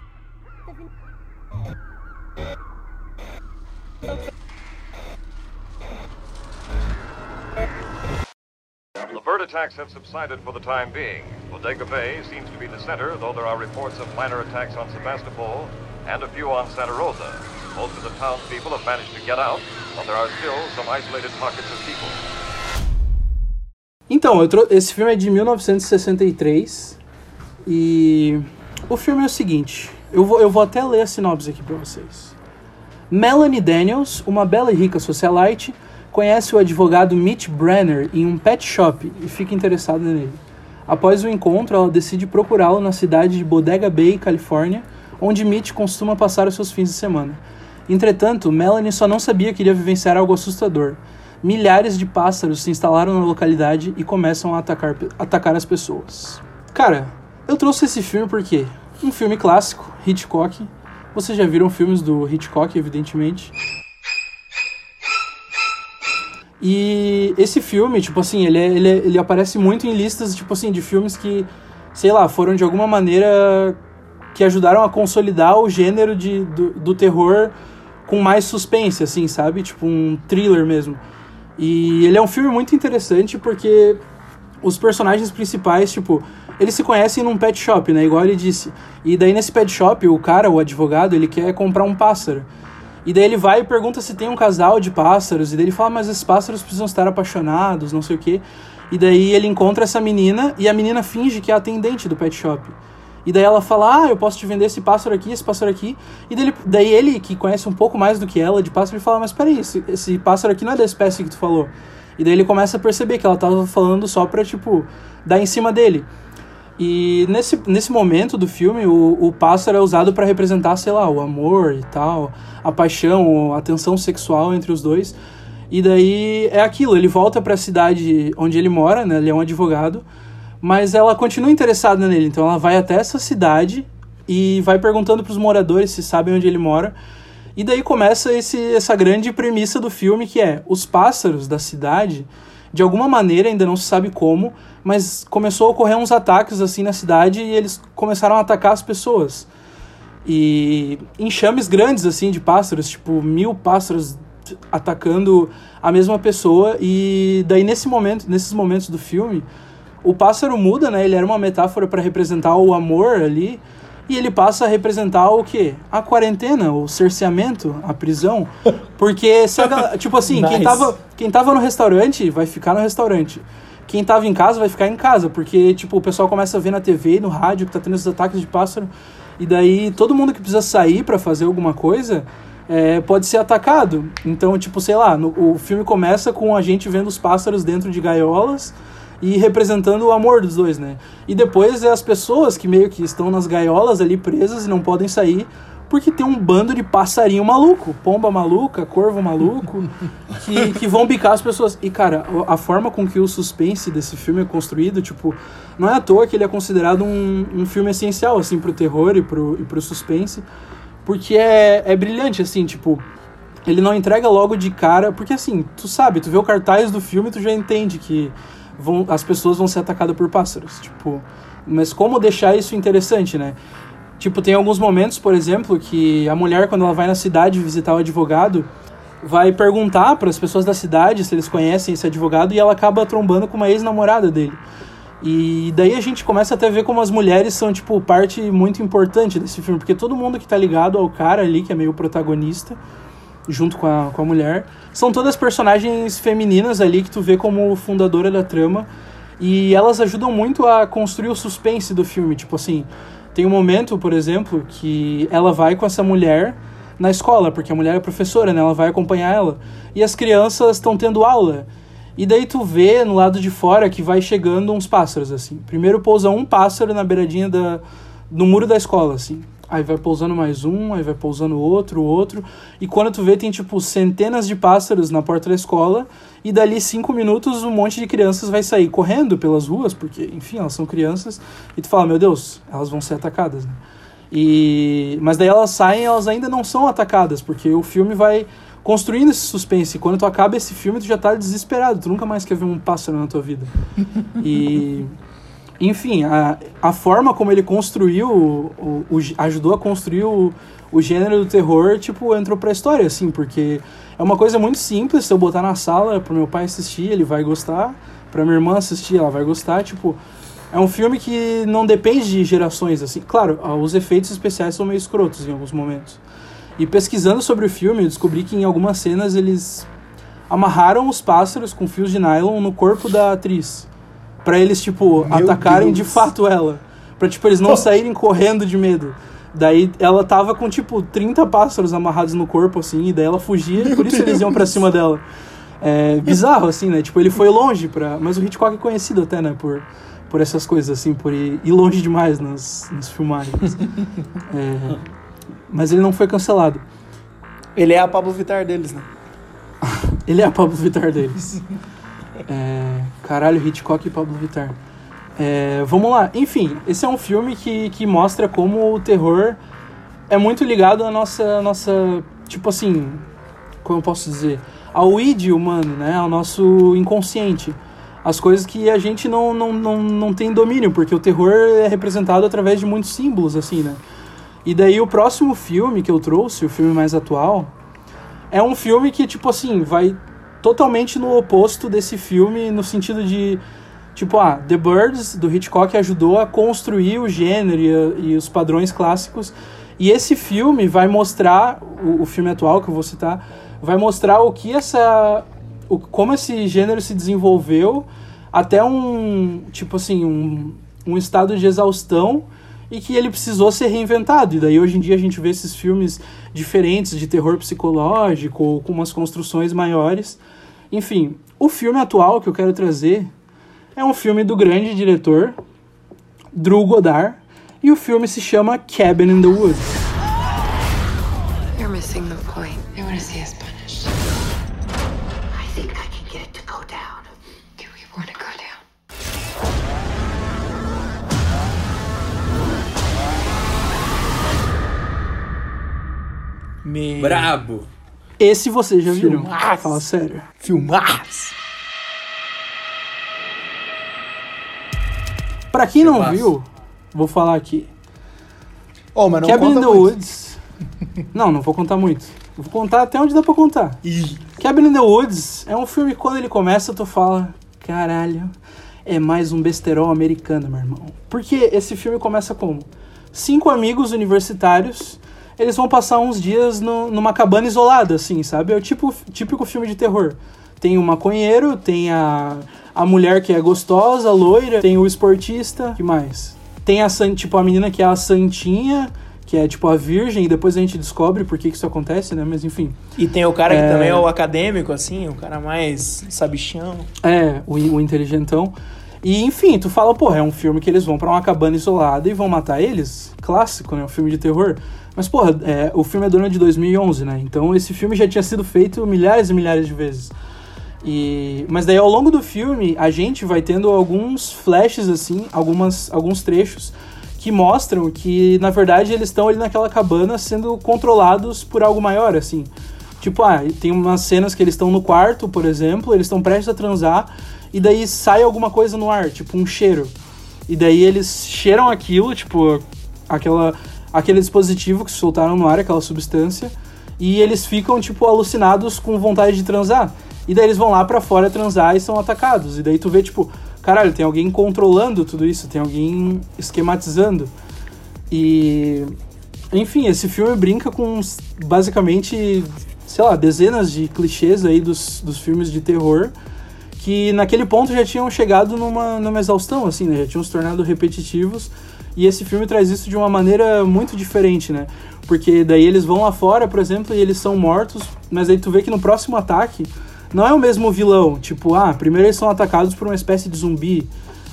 The bird attacks have subsided for the time being. Bodega Bay seems to be the center, though there are reports of minor attacks on Sebastopol and a few on Santa Rosa. Most of the townspeople have managed to get out, but there are still some isolated pockets of people. Então, esse filme é de 1963 e o filme é o seguinte, eu vou, eu vou até ler a sinopse aqui pra vocês. Melanie Daniels, uma bela e rica socialite, conhece o advogado Mitch Brenner em um pet shop e fica interessada nele. Após o encontro, ela decide procurá-lo na cidade de Bodega Bay, Califórnia, onde Mitch costuma passar os seus fins de semana. Entretanto, Melanie só não sabia que iria vivenciar algo assustador. Milhares de pássaros se instalaram na localidade e começam a atacar, atacar as pessoas. Cara, eu trouxe esse filme porque um filme clássico, Hitchcock. Vocês já viram filmes do Hitchcock, evidentemente. E esse filme, tipo assim, ele, é- ele, é- ele aparece muito em listas, tipo assim, de filmes que, sei lá, foram de alguma maneira que ajudaram a consolidar o gênero de, do, do terror com mais suspense, assim, sabe? Tipo um thriller mesmo. E ele é um filme muito interessante porque os personagens principais, tipo, eles se conhecem num pet shop, né? Igual ele disse. E daí nesse pet shop, o cara, o advogado, ele quer comprar um pássaro. E daí ele vai e pergunta se tem um casal de pássaros. E daí ele fala, mas esses pássaros precisam estar apaixonados, não sei o quê. E daí ele encontra essa menina e a menina finge que é a atendente do pet shop. E daí ela fala, ah, eu posso te vender esse pássaro aqui, esse pássaro aqui. E daí daí ele que conhece um pouco mais do que ela de pássaro, ele fala, mas peraí, esse, esse pássaro aqui não é da espécie que tu falou. E daí ele começa a perceber que ela tava falando só pra, tipo, dar em cima dele. E nesse, nesse momento do filme, o, o pássaro é usado para representar, sei lá, o amor e tal, a paixão, a tensão sexual entre os dois. E daí é aquilo, ele volta para a cidade onde ele mora, né? Ele é um advogado, mas ela continua interessada nele, então ela vai até essa cidade e vai perguntando para os moradores se sabem onde ele mora. E daí começa esse, essa grande premissa do filme que é os pássaros da cidade, de alguma maneira, ainda não se sabe como, mas começou a ocorrer uns ataques assim na cidade e eles começaram a atacar as pessoas. E enxames grandes assim de pássaros, tipo mil pássaros atacando a mesma pessoa e daí nesse momento, nesses momentos do filme, o pássaro muda, né? Ele era uma metáfora para representar o amor ali e ele passa a representar o quê? A quarentena, o cerceamento, a prisão, porque se a, tipo assim, Nice. quem tava quem tava no restaurante vai ficar no restaurante. Quem tava em casa vai ficar em casa, porque tipo o pessoal começa a ver na TV, no rádio que tá tendo esses ataques de pássaro e daí todo mundo que precisa sair para fazer alguma coisa é, pode ser atacado. Então, tipo, sei lá, no- o filme começa com a gente vendo os pássaros dentro de gaiolas e representando o amor dos dois, né? E depois é as pessoas que meio que estão nas gaiolas ali presas e não podem sair porque tem um bando de passarinho maluco, pomba maluca, corvo maluco, que, que vão bicar as pessoas. E, cara, a forma com que o suspense desse filme é construído, tipo, não é à toa que ele é considerado um, um filme essencial, assim, pro terror e pro, e pro suspense, porque é, é brilhante, assim, tipo, ele não entrega logo de cara, porque assim, tu sabe, tu vê o cartaz do filme, tu já entende que vão, as pessoas vão ser atacadas por pássaros, tipo, mas como deixar isso interessante, né? Tipo, tem alguns momentos, por exemplo, que a mulher quando ela vai na cidade visitar o advogado, vai perguntar para as pessoas da cidade se eles conhecem esse advogado e ela acaba trombando com uma ex-namorada dele. E daí a gente começa até a ver como as mulheres são, tipo, parte muito importante desse filme, porque todo mundo que tá ligado ao cara ali, que é meio protagonista, junto com a, com a mulher, são todas personagens femininas ali que tu vê como fundadora da trama, e elas ajudam muito a construir o suspense do filme, tipo assim, tem um momento, por exemplo, que ela vai com essa mulher na escola, porque a mulher é professora, né? Ela vai acompanhar ela. E as crianças estão tendo aula. E daí tu vê no lado de fora que vai chegando uns pássaros, assim. Primeiro pousa um pássaro na beiradinha da, no muro da escola, assim. Aí vai pousando mais um, aí vai pousando outro, outro. E quando tu vê, tem tipo centenas de pássaros na porta da escola. E dali cinco minutos, um monte de crianças vai sair correndo pelas ruas, porque, enfim, elas são crianças. E tu fala, meu Deus, elas vão ser atacadas, né? E... Mas daí elas saem e elas ainda não são atacadas, porque o filme vai construindo esse suspense. Quando tu acaba esse filme, tu já tá desesperado. Tu nunca mais quer ver um pássaro na tua vida. E... Enfim, a, a forma como ele construiu, o, o- ajudou a construir o, o gênero do terror, tipo, entrou pra história, assim, porque é uma coisa muito simples, se eu botar na sala pro meu pai assistir, ele vai gostar, pra minha irmã assistir, ela vai gostar, tipo, é um filme que não depende de gerações, assim. Claro, os efeitos especiais são meio escrotos em alguns momentos. E pesquisando sobre o filme, eu descobri que em algumas cenas eles amarraram os pássaros com fios de nylon no corpo da atriz. Pra eles, tipo, Meu atacarem Deus. de fato ela. Pra, tipo, eles não saírem correndo de medo. Daí ela tava com, tipo, 30 pássaros amarrados no corpo, assim, e daí ela fugia, e por isso eles iam pra cima dela. É bizarro, assim, né? Tipo, ele foi longe pra. Mas o Hitchcock é conhecido até, né? Por, por essas coisas, assim, por ir, ir longe demais nas, nas filmagens. É, mas ele não foi cancelado. Ele é a Pablo Vittar deles, né? Ele é a Pablo Vittar deles. É, caralho, Hitchcock e Pablo Vittar. É, vamos lá. Enfim, esse é um filme que, que mostra como o terror é muito ligado à nossa, nossa. Tipo assim. Como eu posso dizer? Ao id humano, né? Ao nosso inconsciente. As coisas que a gente não, não, não, não tem domínio, porque o terror é representado através de muitos símbolos, assim, né? E daí o próximo filme que eu trouxe, o filme mais atual, é um filme que, tipo assim, vai totalmente no oposto desse filme, no sentido de, tipo, ah, The Birds, do Hitchcock, ajudou a construir o gênero e, e os padrões clássicos. E esse filme vai mostrar, o, o filme atual que eu vou citar, vai mostrar o que essa. O, como esse gênero se desenvolveu até um. Tipo assim, um, um estado de exaustão e que ele precisou ser reinventado. E daí hoje em dia a gente vê esses filmes diferentes de terror psicológico, com umas construções maiores. Enfim, o filme atual que eu quero trazer é um filme do grande diretor Drew Goddard e o filme se chama Cabin in the Woods. You're missing the point. They want to see us punished. I think I can get it to go down. Do we want to go down? Me... Brabo. Esse você já viu? Filmaço. Fala sério. Filmaço. Pra quem não Filmaço. viu, vou falar aqui. Oh, mas não Cabin in conta the muito. Woods. Não, não vou contar muito. Vou contar até onde dá pra contar. Ih, Cabin in the Woods é um filme que quando ele começa tu fala, caralho, é mais um besterol americano, meu irmão. Porque esse filme começa como? Cinco amigos universitários, eles vão passar uns dias no- numa cabana isolada, assim, sabe? É o tipo, típico filme de terror. Tem o maconheiro, tem a, a mulher que é gostosa, loira, tem o esportista, que mais? Tem a, tipo, a menina que é a santinha, que é tipo a virgem, e depois a gente descobre por que que isso acontece, né? Mas enfim. E tem o cara que É. também é o acadêmico, assim, o cara mais sabichão. É, o, o inteligentão. E enfim, tu fala, porra, é um filme que eles vão pra uma cabana isolada e vão matar eles? Clássico, né? Um filme de terror. Mas, porra, é, o filme é do ano de 2011, né? Então esse filme já tinha sido feito milhares e milhares de vezes. E, mas daí ao longo do filme a gente vai tendo alguns flashes assim, algumas, alguns trechos que mostram que na verdade eles estão ali naquela cabana sendo controlados por algo maior, assim. Tipo, ah, tem umas cenas que eles estão no quarto, por exemplo, eles estão prestes a transar e daí sai alguma coisa no ar, tipo um cheiro. E daí eles cheiram aquilo, tipo, aquela, aquele dispositivo que soltaram no ar, aquela substância, e eles ficam, tipo, alucinados com vontade de transar. E daí eles vão lá pra fora transar e são atacados. E daí tu vê, tipo, caralho, tem alguém controlando tudo isso, tem alguém esquematizando. E. Enfim, esse filme brinca com basicamente, sei lá, dezenas de clichês aí dos, dos filmes de terror que naquele ponto já tinham chegado numa, numa exaustão, assim, né? Já tinham se tornado repetitivos. E esse filme traz isso de uma maneira muito diferente, né? Porque daí eles vão lá fora, por exemplo, e eles são mortos, mas aí tu vê que no próximo ataque não é o mesmo vilão. Tipo, ah, primeiro eles são atacados por uma espécie de zumbi.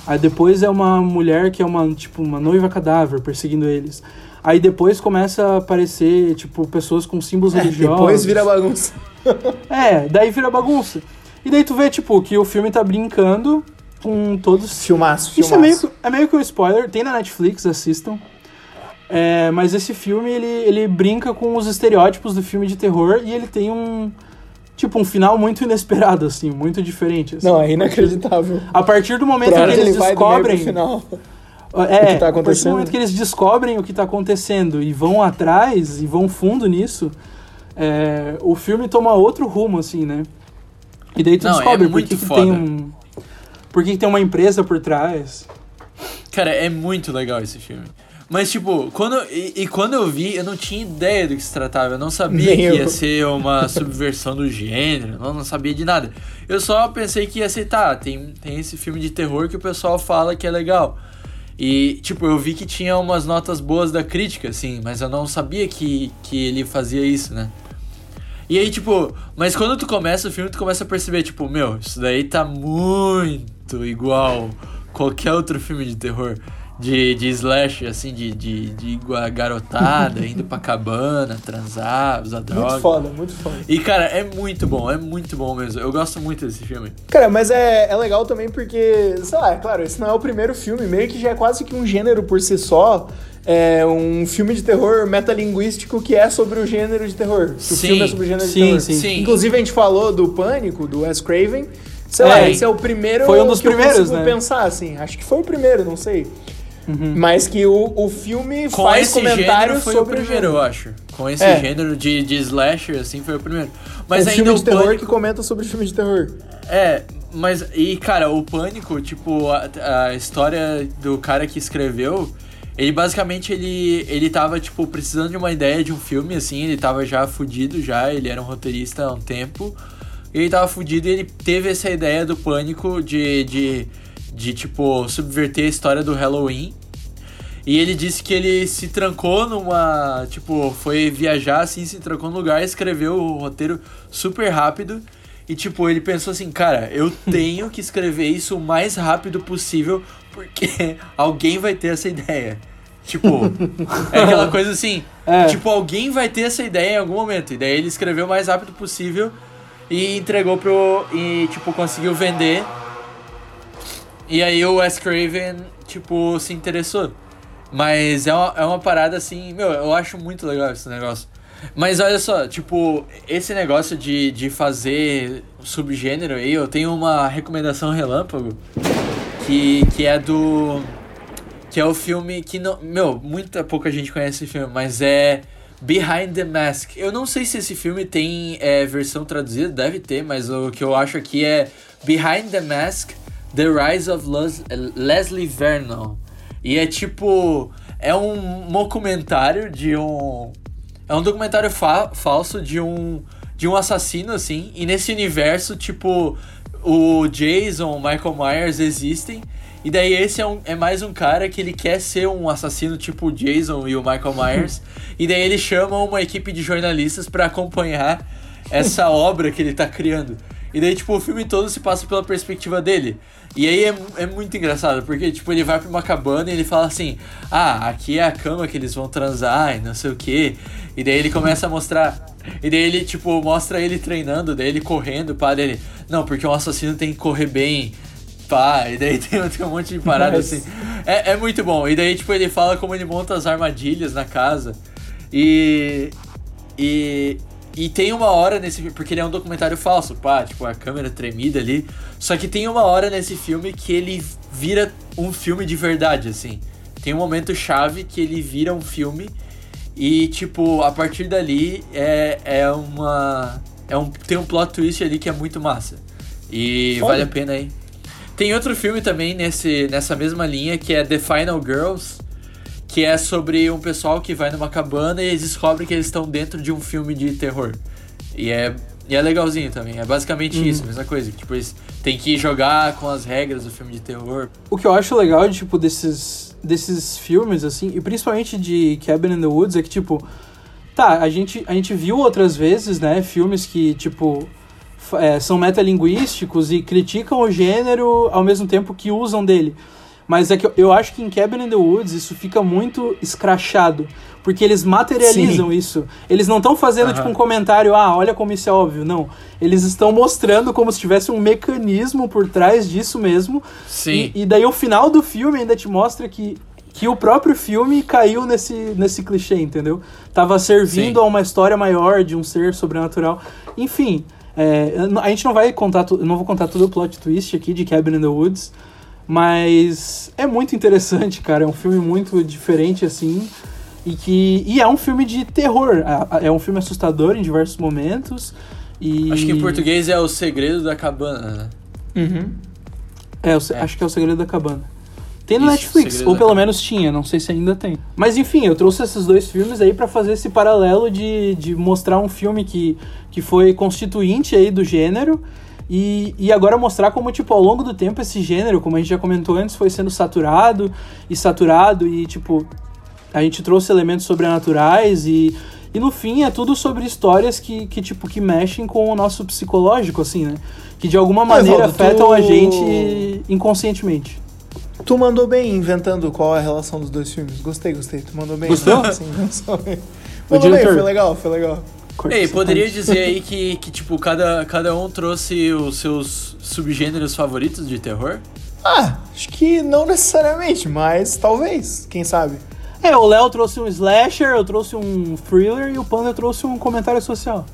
Aí depois é uma mulher que é uma, tipo, uma noiva cadáver perseguindo eles. Aí depois começa a aparecer, tipo, pessoas com símbolos É, religiosos. depois vira bagunça. É, daí vira bagunça. E daí tu vê, tipo, que o filme tá brincando com todos. Filmaço, filmaço. Isso é meio, que- é meio que um spoiler, tem na Netflix, assistam. É, mas esse filme, ele, ele brinca com os estereótipos do filme de terror e ele tem um. Tipo, um final muito inesperado, assim, muito diferente. assim. Não, é inacreditável. A partir do momento Pra que eles ele descobrem. final. É, o que tá a partir do acontecendo. momento que eles descobrem o que tá acontecendo e vão atrás e vão fundo nisso, é, o filme toma outro rumo, assim, né? E daí tu Não, é descobre por muito que, que foda. tem um. Por que, tem uma empresa por trás. Cara, é muito legal esse filme. Mas, tipo, quando, e, e quando eu vi, eu não tinha ideia do que se tratava. Eu não sabia Nem que eu. ia ser uma subversão do gênero. Eu não sabia de nada. Eu só pensei que ia ser, tá, tem, tem esse filme de terror que o pessoal fala que é legal. E, tipo, eu vi que tinha umas notas boas da crítica, assim, mas eu não sabia que, que ele fazia isso, né? E aí, tipo, mas quando tu começa o filme, tu começa a perceber, tipo, meu, isso daí tá muito igual qualquer outro filme de terror. De, de slash, assim, de, de, de garotada, indo pra cabana, transar, usar droga. Muito foda, muito foda. E, cara, é muito bom, é muito bom mesmo. Eu gosto muito desse filme. Cara, mas é, é legal também porque, sei lá, é claro, esse não é o primeiro filme, meio que já é quase que um gênero por si só. É um filme de terror metalinguístico que é sobre o gênero de terror. Que o Sim, filme é sobre o gênero sim, de terror. sim. Sim. Inclusive a gente falou do Pânico, do Wes Craven. Sei É, lá, esse é o primeiro foi um dos que eu primeiros, consigo né? pensar, assim. Acho que foi o primeiro, não sei. Uhum. Mas que o, o filme Com faz esse gênero comentários foi sobre o primeiro, eu acho. Com esse É. gênero de, de slasher, assim, foi o primeiro. Mas um ainda filme o de terror Pânico- que comenta sobre filme de terror. É, mas. E, cara, o Pânico, tipo, a, a história do cara que escreveu, Ele basicamente ele, ele tava, tipo, precisando de uma ideia de um filme, assim, ele tava já fudido já, ele era um roteirista há um tempo. Ele tava fudido e ele teve essa ideia do pânico de, de, de tipo, subverter a história do Halloween. E ele disse que ele se trancou numa. Tipo, foi viajar assim, se trancou num lugar, escreveu o roteiro super rápido. E, tipo, ele pensou assim, cara, eu tenho que escrever isso o mais rápido possível, porque alguém vai ter essa ideia. Tipo, é aquela coisa assim, É. tipo, alguém vai ter essa ideia em algum momento. E daí ele escreveu o mais rápido possível e entregou pro. E, tipo, conseguiu vender. E aí o Wes Craven, tipo, se interessou. Mas é uma, é uma parada assim, meu, eu acho muito legal esse negócio. Mas olha só, tipo, esse negócio de, de fazer subgênero aí, eu tenho uma recomendação relâmpago que, que é do. Que é o filme que não. Meu, muita pouca gente conhece esse filme, mas é Behind the Mask. Eu não sei se esse filme tem é, versão traduzida, deve ter, mas o que eu acho aqui é Behind the Mask, The Rise of Les Leslie Vernon. E é tipo. É um documentário de um. É um documentário fa falso de um. De um assassino, assim. E nesse universo, tipo. O Jason, o Michael Myers existem. E daí esse é, um, é mais um cara que ele quer ser um assassino tipo o Jason e o Michael Myers. e daí ele chama uma equipe de jornalistas pra acompanhar essa obra que ele tá criando. E daí, tipo, o filme todo se passa pela perspectiva dele. E aí é, é muito engraçado, porque, tipo, ele vai pra uma cabana e ele fala assim: Ah, aqui é a cama que eles vão transar e não sei o que. E daí ele começa a mostrar. E daí ele, tipo, mostra ele treinando, daí ele correndo, pá, dele. Não, porque um assassino tem que correr bem, pá. E daí tem, tem um monte de parada Nossa. assim. É, é muito bom. E daí, tipo, ele fala como ele monta as armadilhas na casa. E. E. E tem uma hora nesse filme, porque ele é um documentário falso, pá, tipo, a câmera tremida ali. Só que tem uma hora nesse filme que ele vira um filme de verdade, assim. Tem um momento chave que ele vira um filme e, tipo, a partir dali é, é uma. É um, tem um plot twist ali que é muito massa. E Foda. vale a pena aí. Tem outro filme também nesse, nessa mesma linha que é The Final Girls, que é sobre um pessoal que vai numa cabana e eles descobrem que eles estão dentro de um filme de terror. E é, e é legalzinho também. É basicamente Uhum. isso, a mesma coisa. Tipo, eles têm que jogar com as regras do filme de terror. O que eu acho legal, tipo, desses, desses filmes, assim, e principalmente de Cabin in the Woods, é que, tipo, tá, a gente, a gente viu outras vezes, né, filmes que, tipo, é, são metalinguísticos e criticam o gênero ao mesmo tempo que usam dele. Mas é que eu, eu acho que em Cabin in the Woods isso fica muito escrachado. Porque eles materializam isso. Eles não estão fazendo, Aham. tipo, um comentário, ah, olha como isso é óbvio. Não. Eles estão mostrando como se tivesse um mecanismo por trás disso mesmo. Sim. E, e daí o final do filme ainda te mostra que, que o próprio filme caiu nesse, nesse clichê, entendeu? Tava servindo Sim. a uma história maior de um ser sobrenatural. Enfim, é, a gente não vai contar, não vou contar todo o plot twist aqui de Cabin in the Woods, mas é muito interessante, cara. É um filme muito diferente, assim. E que e é um filme de terror. É um filme assustador em diversos momentos. E... Acho que em português é O Segredo da Cabana, né? Uhum. É, o se- acho que é o Segredo da Cabana. Tem no Isso, Netflix, ou pelo menos tinha, não sei se ainda tem. Mas enfim, eu trouxe esses dois filmes aí pra fazer esse paralelo de, de mostrar um filme que, que foi constituinte aí do gênero e, e agora mostrar como, tipo, ao longo do tempo esse gênero, como a gente já comentou antes, foi sendo saturado e saturado e, tipo, a gente trouxe elementos sobrenaturais e, e no fim é tudo sobre histórias que, que, tipo, que mexem com o nosso psicológico, assim, né? Que de alguma maneira Evaldo, tu- afetam a gente inconscientemente. Tu mandou bem inventando qual é a relação dos dois filmes. Gostei, gostei. Tu mandou bem. Gostou? Sim, bem. Mandou bem, foi legal, foi legal. Ei, poderia dizer aí que, que tipo, cada, cada um trouxe os seus subgêneros favoritos de terror? Ah, acho que não necessariamente, mas talvez, quem sabe. É, o Léo trouxe um slasher, eu trouxe um thriller e o Panda trouxe um comentário social.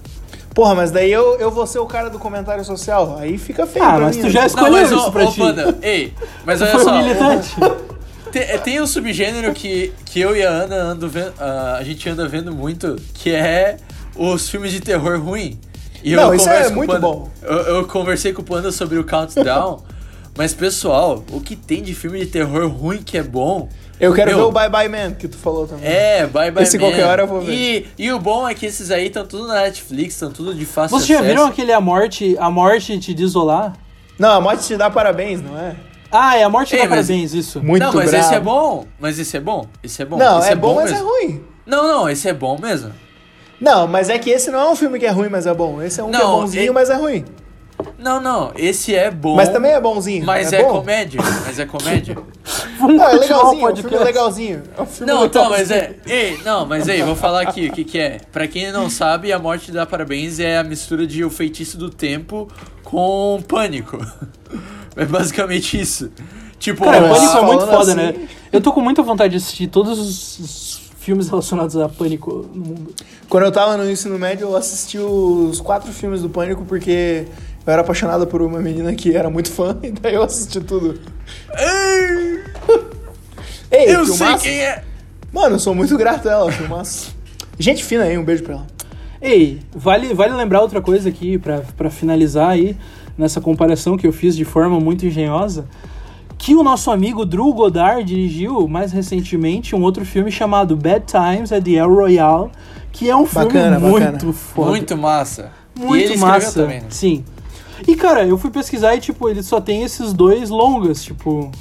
Porra, mas daí eu, eu vou ser o cara do comentário social. Aí fica feio Ah, pra mas mim, tu né? já escolheu mas, isso ô, pra ô, ti. Panda, ei, mas Tu olha só, militante. tem, tem um subgênero que, que eu e a Ana ando vendo, ah, a gente anda vendo muito, que é os filmes de terror ruim. E Não, isso é converso com o muito Panda- bom. Eu, eu conversei com o Panda sobre o Countdown, Mas, pessoal, o que tem de filme de terror ruim que é bom? Eu quero Meu, ver o Bye Bye Man, que tu falou também. É, Bye Bye Esse Man. qualquer hora eu vou ver. E, e o bom é que esses aí estão tudo na Netflix, estão tudo de fácil Vocês já acesso. viram aquele A Morte, A Morte te desolar? Não, a morte te dá parabéns, não é? Ah, é A Morte Ei, dá mas- parabéns, isso. Muito não, mas bravo. esse é bom. Mas esse é bom. Esse é bom. Não, esse é, bom, mas é mesmo. ruim. Não, não, esse é bom mesmo. Não, mas é que esse não é um filme que é ruim, mas é bom. Esse é um que é Não, bonzinho, e- mas é ruim. Não, não, esse é bom. Mas também é bonzinho. Mas é, é, bom. comédia. Mas é comédia. Não, é o legalzinho, é um filme legalzinho. É um filme Não, legalzinho. então, mas é. Ei, não, mas aí, vou falar aqui o que, que é. Pra quem não sabe, a morte dá parabéns é a mistura de O Feitiço do Tempo com Pânico. É basicamente isso. Tipo, Cara, Mas Pânico é muito foda, assim- né? Eu tô com muita vontade de assistir todos os- os filmes relacionados a Pânico no mundo. Quando eu tava no ensino médio, eu assisti os quatro filmes do Pânico porque eu era apaixonado por uma menina que era muito fã, e daí eu assisti tudo. Ei, eu sei filmaço. quem é. Mano, eu sou muito grato a ela, filmaço. Gente fina aí, um beijo pra ela. Ei, vale, vale lembrar outra coisa aqui pra, pra finalizar aí, nessa comparação que eu fiz de forma muito engenhosa, que o nosso amigo Drew Goddard dirigiu mais recentemente um outro filme chamado Bad Times at the El Royale, que é um filme Bacana, muito bacana. foda. Muito massa. e Muito massa. também, né? Sim. E cara, eu fui pesquisar e tipo, ele só tem esses dois longas, tipo.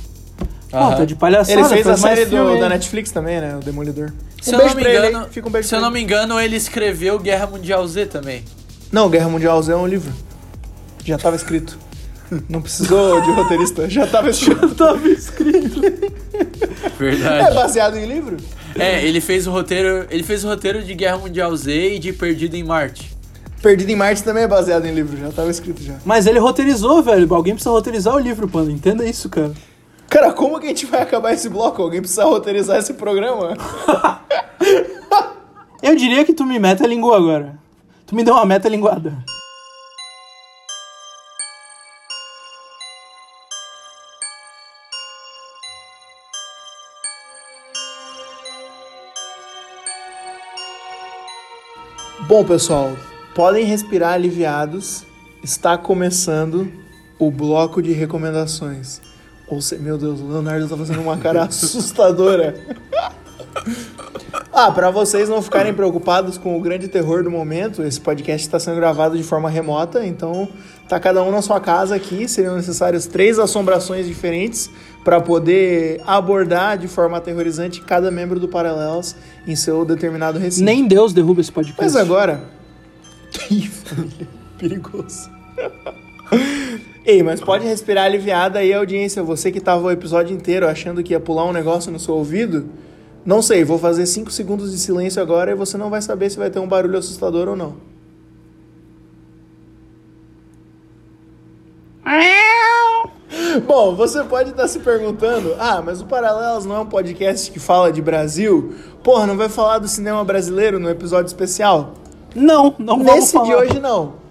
Pô, Aham. tá de palhaçada. Ele fez a faz mais série do- aí. da Netflix também, né? O Demolidor. Se um eu beijo não me pra ele, engano, hein? Fica um beijo se eu não ele. me engano, ele escreveu Guerra Mundial Z também. Não, Guerra Mundial Z é um livro. Já tava escrito. Não precisou de roteirista, já tava escrito. Tava escrito. É Verdade. baseado em livro? É, ele fez o roteiro, ele fez o roteiro de Guerra Mundial Z e de Perdido em Marte. Perdido em Marte também é baseado em livro, já tava escrito já. Mas ele roteirizou, velho. Alguém precisa roteirizar o livro, Panda. Entenda isso, cara. Cara, como que a gente vai acabar esse bloco? Alguém precisa roteirizar esse programa? Eu diria que tu me meta língua agora. Tu me deu uma meta linguada. Bom, pessoal, podem respirar aliviados. Está começando o bloco de recomendações. Ou se... Meu Deus, o Leonardo tá fazendo uma cara assustadora. Ah, para vocês não ficarem preocupados com o grande terror do momento, esse podcast está sendo gravado de forma remota, então tá cada um na sua casa aqui. Seriam necessárias três assombrações diferentes para poder abordar de forma aterrorizante cada membro do Paralelas em seu determinado recinto. Nem Deus derruba esse podcast. Mas agora. Ih, família, perigoso. Ei, mas pode respirar aliviada aí, audiência. Você que tava o episódio inteiro achando que ia pular um negócio no seu ouvido. Não sei, vou fazer 5 segundos de silêncio agora e você não vai saber se vai ter um barulho assustador ou não. Bom, você pode estar se perguntando: ah, mas o Paralelas não é um podcast que fala de Brasil? Porra, não vai falar do cinema brasileiro no episódio especial? Não, não vamos Nesse de falar. hoje, não.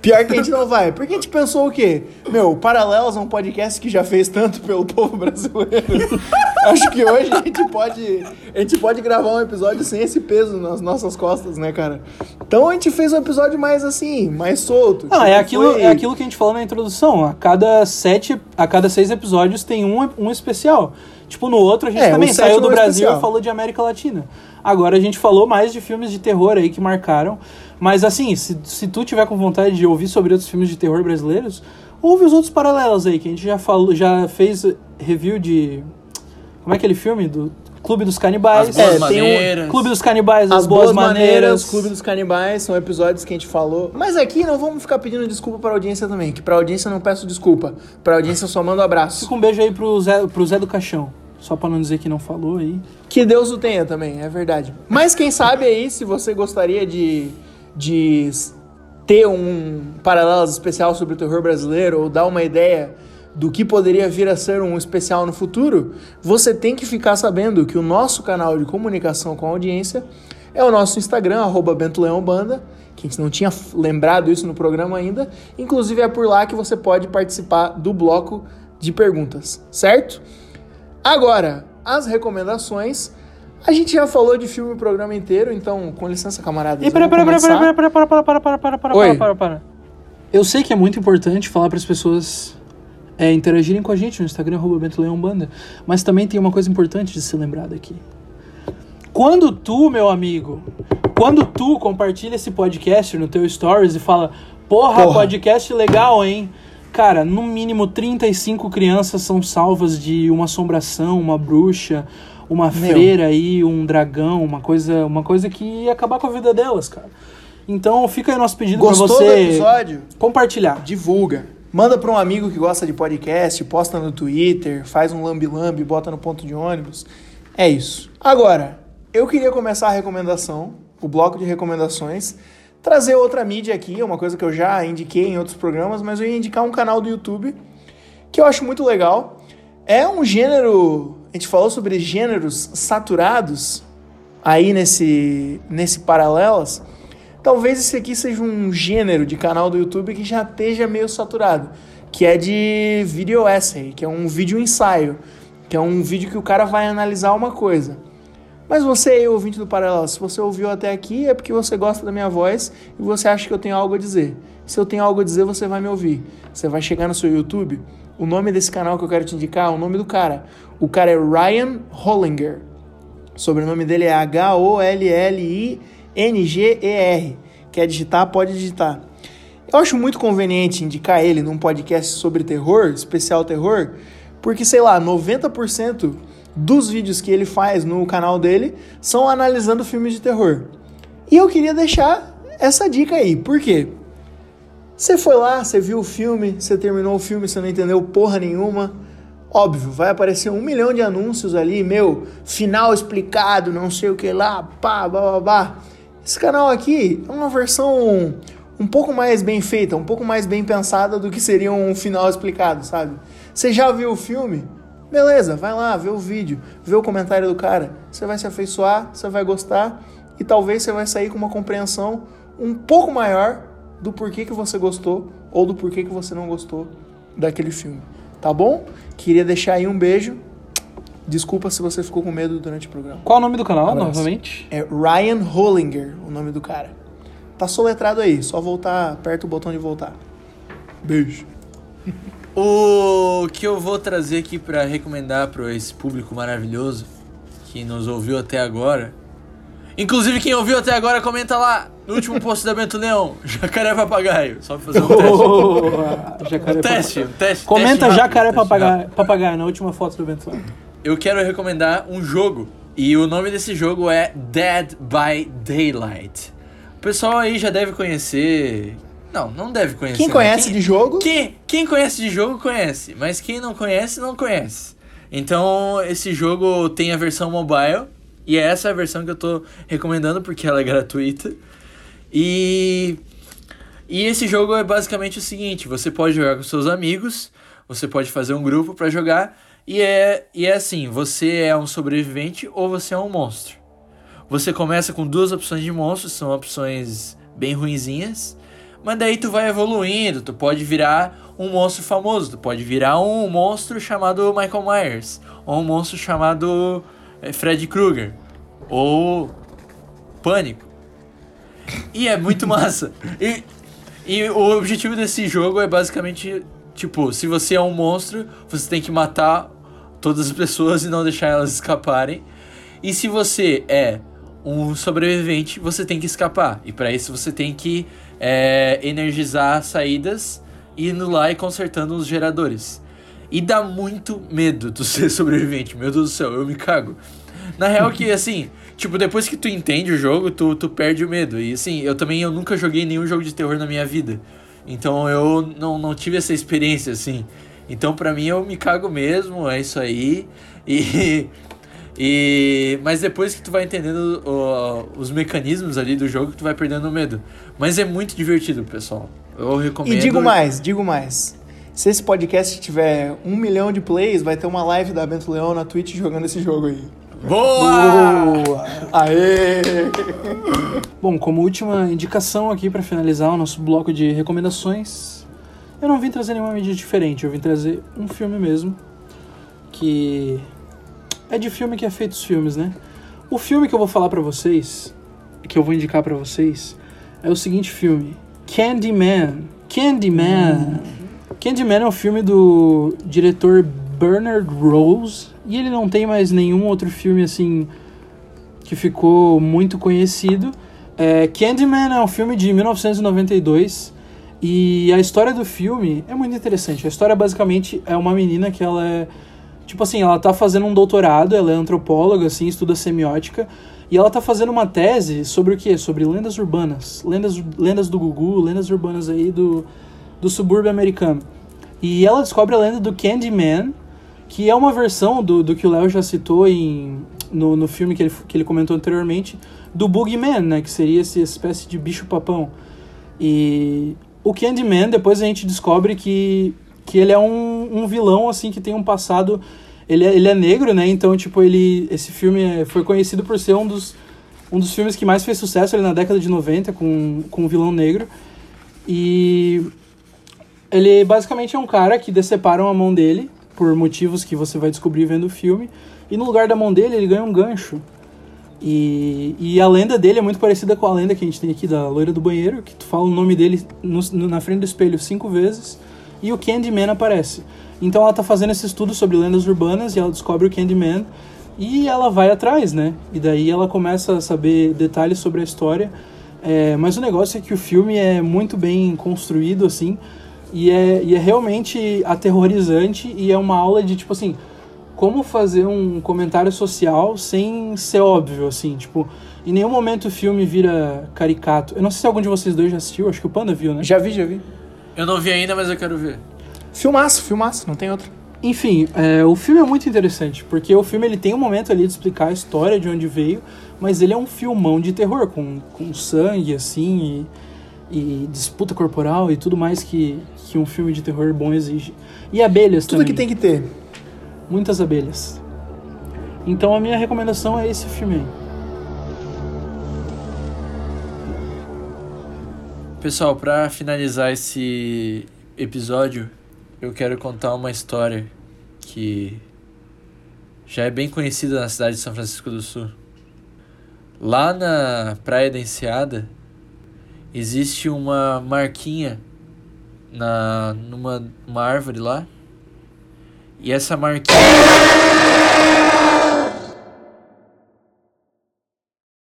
Pior que a gente não vai. Porque a gente pensou o quê? Meu, Paralelos é um podcast que já fez tanto pelo povo brasileiro. Acho que hoje a gente pode. A gente pode gravar um episódio sem esse peso nas nossas costas, né, cara? Então a gente fez um episódio mais assim, mais solto. Não, Tipo, é aquilo, foi- é aquilo que a gente falou na introdução. A cada sete, a cada seis episódios tem um, um especial. Tipo, no outro a gente É, o também saiu do é Brasil especial. e falou de América Latina. Agora a gente falou mais de filmes de terror aí que marcaram. Mas assim, se, se tu tiver com vontade de ouvir sobre outros filmes de terror brasileiros, ouve os outros paralelos aí, que a gente já falou, já fez review de. Como é aquele filme? Do Clube dos Canibais. As Boas É, tem um- Maneiras. Clube dos Canibais, As, boas, maneiras, maneiras. Clube dos Canibais, são episódios que a gente falou. Mas aqui não vamos ficar pedindo desculpa pra audiência também, que pra audiência eu não peço desculpa. Pra audiência eu só mando abraço. Fica um beijo aí pro Zé, pro Zé do Caixão. Só pra não dizer que não falou aí. Que Deus o tenha também, é verdade. Mas quem sabe aí, se você gostaria de, de ter um paralelo especial sobre o terror brasileiro ou dar uma ideia do que poderia vir a ser um especial no futuro, você tem que ficar sabendo que o nosso canal de comunicação com a audiência é o nosso Instagram, arroba Bento Leão Banda, que a gente não tinha lembrado isso no programa ainda. Inclusive é por lá que você pode participar do bloco de perguntas, certo? Agora, as recomendações. A gente já falou de filme o programa inteiro, então, com licença, camaradas. E para, para, para, para, para, para, para, para, para, para, para, para, para, para. Eu sei que é muito importante falar para as pessoas é interagirem com a gente no Instagram, arroba Bento Leão Banda. Mas também tem uma coisa importante de ser lembrada aqui. Quando tu, meu amigo, quando tu compartilha esse podcast no teu stories e fala, porra, Porra. podcast legal, hein? Cara, no mínimo 35 crianças são salvas de uma assombração, uma bruxa, uma Meu. freira aí, um dragão, uma coisa, uma coisa que ia acabar com a vida delas, cara. Então fica aí nosso pedido Gostou pra do você episódio? compartilhar. Divulga. Manda pra um amigo que gosta de podcast, posta no Twitter, faz um lambi-lambi, bota no ponto de ônibus. É isso. Agora, eu queria começar a recomendação, o bloco de recomendações, trazer outra mídia aqui, uma coisa que eu já indiquei em outros programas, mas eu ia indicar um canal do YouTube que eu acho muito legal. É um gênero, a gente falou sobre gêneros saturados aí nesse nesse paralelas. Talvez esse aqui seja um gênero de canal do YouTube que já esteja meio saturado, que é de video essay, que é um vídeo ensaio, que é um vídeo que o cara vai analisar uma coisa. Mas você aí, ouvinte do Paralelo, se você ouviu até aqui é porque você gosta da minha voz e você acha que eu tenho algo a dizer. Se eu tenho algo a dizer, você vai me ouvir. Você vai chegar no seu YouTube. O nome desse canal que eu quero te indicar é o nome do cara. O cara é Ryan Hollinger. O sobrenome dele é H-O-L-L-I-N-G-E-R. Quer digitar? Pode digitar. Eu acho muito conveniente indicar ele num podcast sobre terror, especial terror, porque, sei lá, 90% dos vídeos que ele faz no canal dele são analisando filmes de terror. E eu queria deixar essa dica aí. Por quê? Você foi lá, você viu o filme, você terminou o filme, você não entendeu porra nenhuma. Óbvio, vai aparecer um milhão de anúncios ali, meu, final explicado, não sei o que lá, pá, babá. Esse canal aqui é uma versão um pouco mais bem feita, um pouco mais bem pensada do que seria um final explicado, sabe? Você já viu o filme? Beleza, vai lá, vê o vídeo, vê o comentário do cara. Você vai se afeiçoar, você vai gostar e talvez você vai sair com uma compreensão um pouco maior do porquê que você gostou ou do porquê que você não gostou daquele filme. Tá bom? Queria deixar aí um beijo. Desculpa se você ficou com medo durante o programa. Qual é o nome do canal, Abraço. novamente? É Ryan Hollinger, o nome do cara. Tá soletrado aí, só voltar, aperta o botão de voltar. Beijo. O que eu vou trazer aqui pra recomendar para esse público maravilhoso que nos ouviu até agora. Inclusive, quem ouviu até agora, comenta lá no último post da Bento Leão: Jacaré Papagaio. Só pra fazer um teste. Boa! Jacaré Um teste, um teste. Comenta teste rápido, jacaré papagaio, papagaio na última foto do evento. Eu quero recomendar um jogo. E o nome desse jogo é Dead by Daylight. O pessoal aí já deve conhecer. Não, não deve conhecer. Quem né? conhece Quem- de jogo? Quem, quem conhece de jogo, conhece. Mas quem não conhece, não conhece. Então, esse jogo tem a versão mobile. E é essa a versão que eu tô recomendando porque ela é gratuita. E. E esse jogo é basicamente o seguinte: você pode jogar com seus amigos, você pode fazer um grupo pra jogar. E é, e é assim: você é um sobrevivente ou você é um monstro. Você começa com duas opções de monstros, são opções bem ruinzinhas. Mas daí tu vai evoluindo, tu pode virar um monstro famoso, tu pode virar um monstro chamado Michael Myers, ou um monstro chamado eh, Freddy Krueger, ou Pânico. E é muito massa. E, e o objetivo desse jogo é basicamente, tipo, se você é um monstro, você tem que matar todas as pessoas e não deixar elas escaparem. E se você é um sobrevivente, você tem que escapar. E para isso você tem que é, energizar saídas, indo lá e consertando os geradores. E dá muito medo tu ser sobrevivente. Meu Deus do céu, eu me cago. Na real que, assim, tipo, depois que tu entende o jogo, tu, tu perde o medo. E, assim, eu também eu nunca joguei nenhum jogo de terror na minha vida. Então eu não, não tive essa experiência, assim. Então pra mim eu me cago mesmo, é isso aí. E... E, mas depois que tu vai entendendo ó, os mecanismos ali do jogo, tu vai perdendo o medo. Mas é muito divertido, pessoal. Eu recomendo. E digo mais, digo mais. Se esse podcast tiver um milhão de plays, vai ter uma live da Bento Leão na Twitch jogando esse jogo aí. Boa! Boa! Aê! Bom, como última indicação aqui para finalizar o nosso bloco de recomendações, eu não vim trazer nenhuma mídia diferente, eu vim trazer um filme mesmo, que é de filme que é feito os filmes, né? O filme que eu vou falar pra vocês, que eu vou indicar pra vocês, é o seguinte filme, Candyman. Candyman. Candyman é um filme do diretor Bernard Rose e ele não tem mais nenhum outro filme assim que ficou muito conhecido. É, Candyman é um filme de 1992 e a história do filme é muito interessante. A história basicamente é uma menina que ela é tipo assim, ela tá fazendo um doutorado, ela é antropóloga assim, estuda semiótica e ela tá fazendo uma tese sobre o que? Sobre lendas urbanas, lendas lendas do Gugu, lendas urbanas aí do do subúrbio americano. E ela descobre a lenda do Candyman, que é uma versão do, do que o Léo já citou em, no, no filme que ele, que ele comentou anteriormente, do Boogeyman, né? Que seria essa espécie de bicho-papão. E o Candyman, depois a gente descobre que, que ele é um, um vilão, assim, que tem um passado... Ele é, ele é negro, né? Então, tipo, ele... Esse filme foi conhecido por ser um dos, um dos filmes que mais fez sucesso ali na década de 90, com, com um vilão negro. E... Ele basicamente é um cara que deceparam a mão dele por motivos que você vai descobrir vendo o filme. E no lugar da mão dele, ele ganha um gancho. E, e a lenda dele é muito parecida com a lenda que a gente tem aqui da loira do banheiro, que tu fala o nome dele no, no, na frente do espelho cinco vezes e o Candyman aparece. Então ela tá fazendo esse estudo sobre lendas urbanas e ela descobre o Candyman e ela vai atrás, né? E daí ela começa a saber detalhes sobre a história. É, mas o negócio é que o filme é muito bem construído, assim, e é, e é realmente aterrorizante e é uma aula de, tipo assim, como fazer um comentário social sem ser óbvio, assim, tipo, em nenhum momento o filme vira caricato. Eu não sei se algum de vocês dois já assistiu, acho que o Panda viu, né? Já vi, já vi. Eu não vi ainda, mas eu quero ver. Filmaço, filmaço, não tem outro. Enfim, é, o filme é muito interessante, porque o filme ele tem um momento ali de explicar a história de onde veio, mas ele é um filmão de terror, com, com sangue, assim, e, e disputa corporal e tudo mais que, que um filme de terror bom exige. E abelhas Tudo também. que tem que ter. Muitas abelhas. Então a minha recomendação é esse filme aí. Pessoal, pra finalizar esse episódio, eu quero contar uma história que já é bem conhecida na cidade de São Francisco do Sul. Lá na Praia da Enseada existe uma marquinha na numa uma árvore lá. E essa marquinha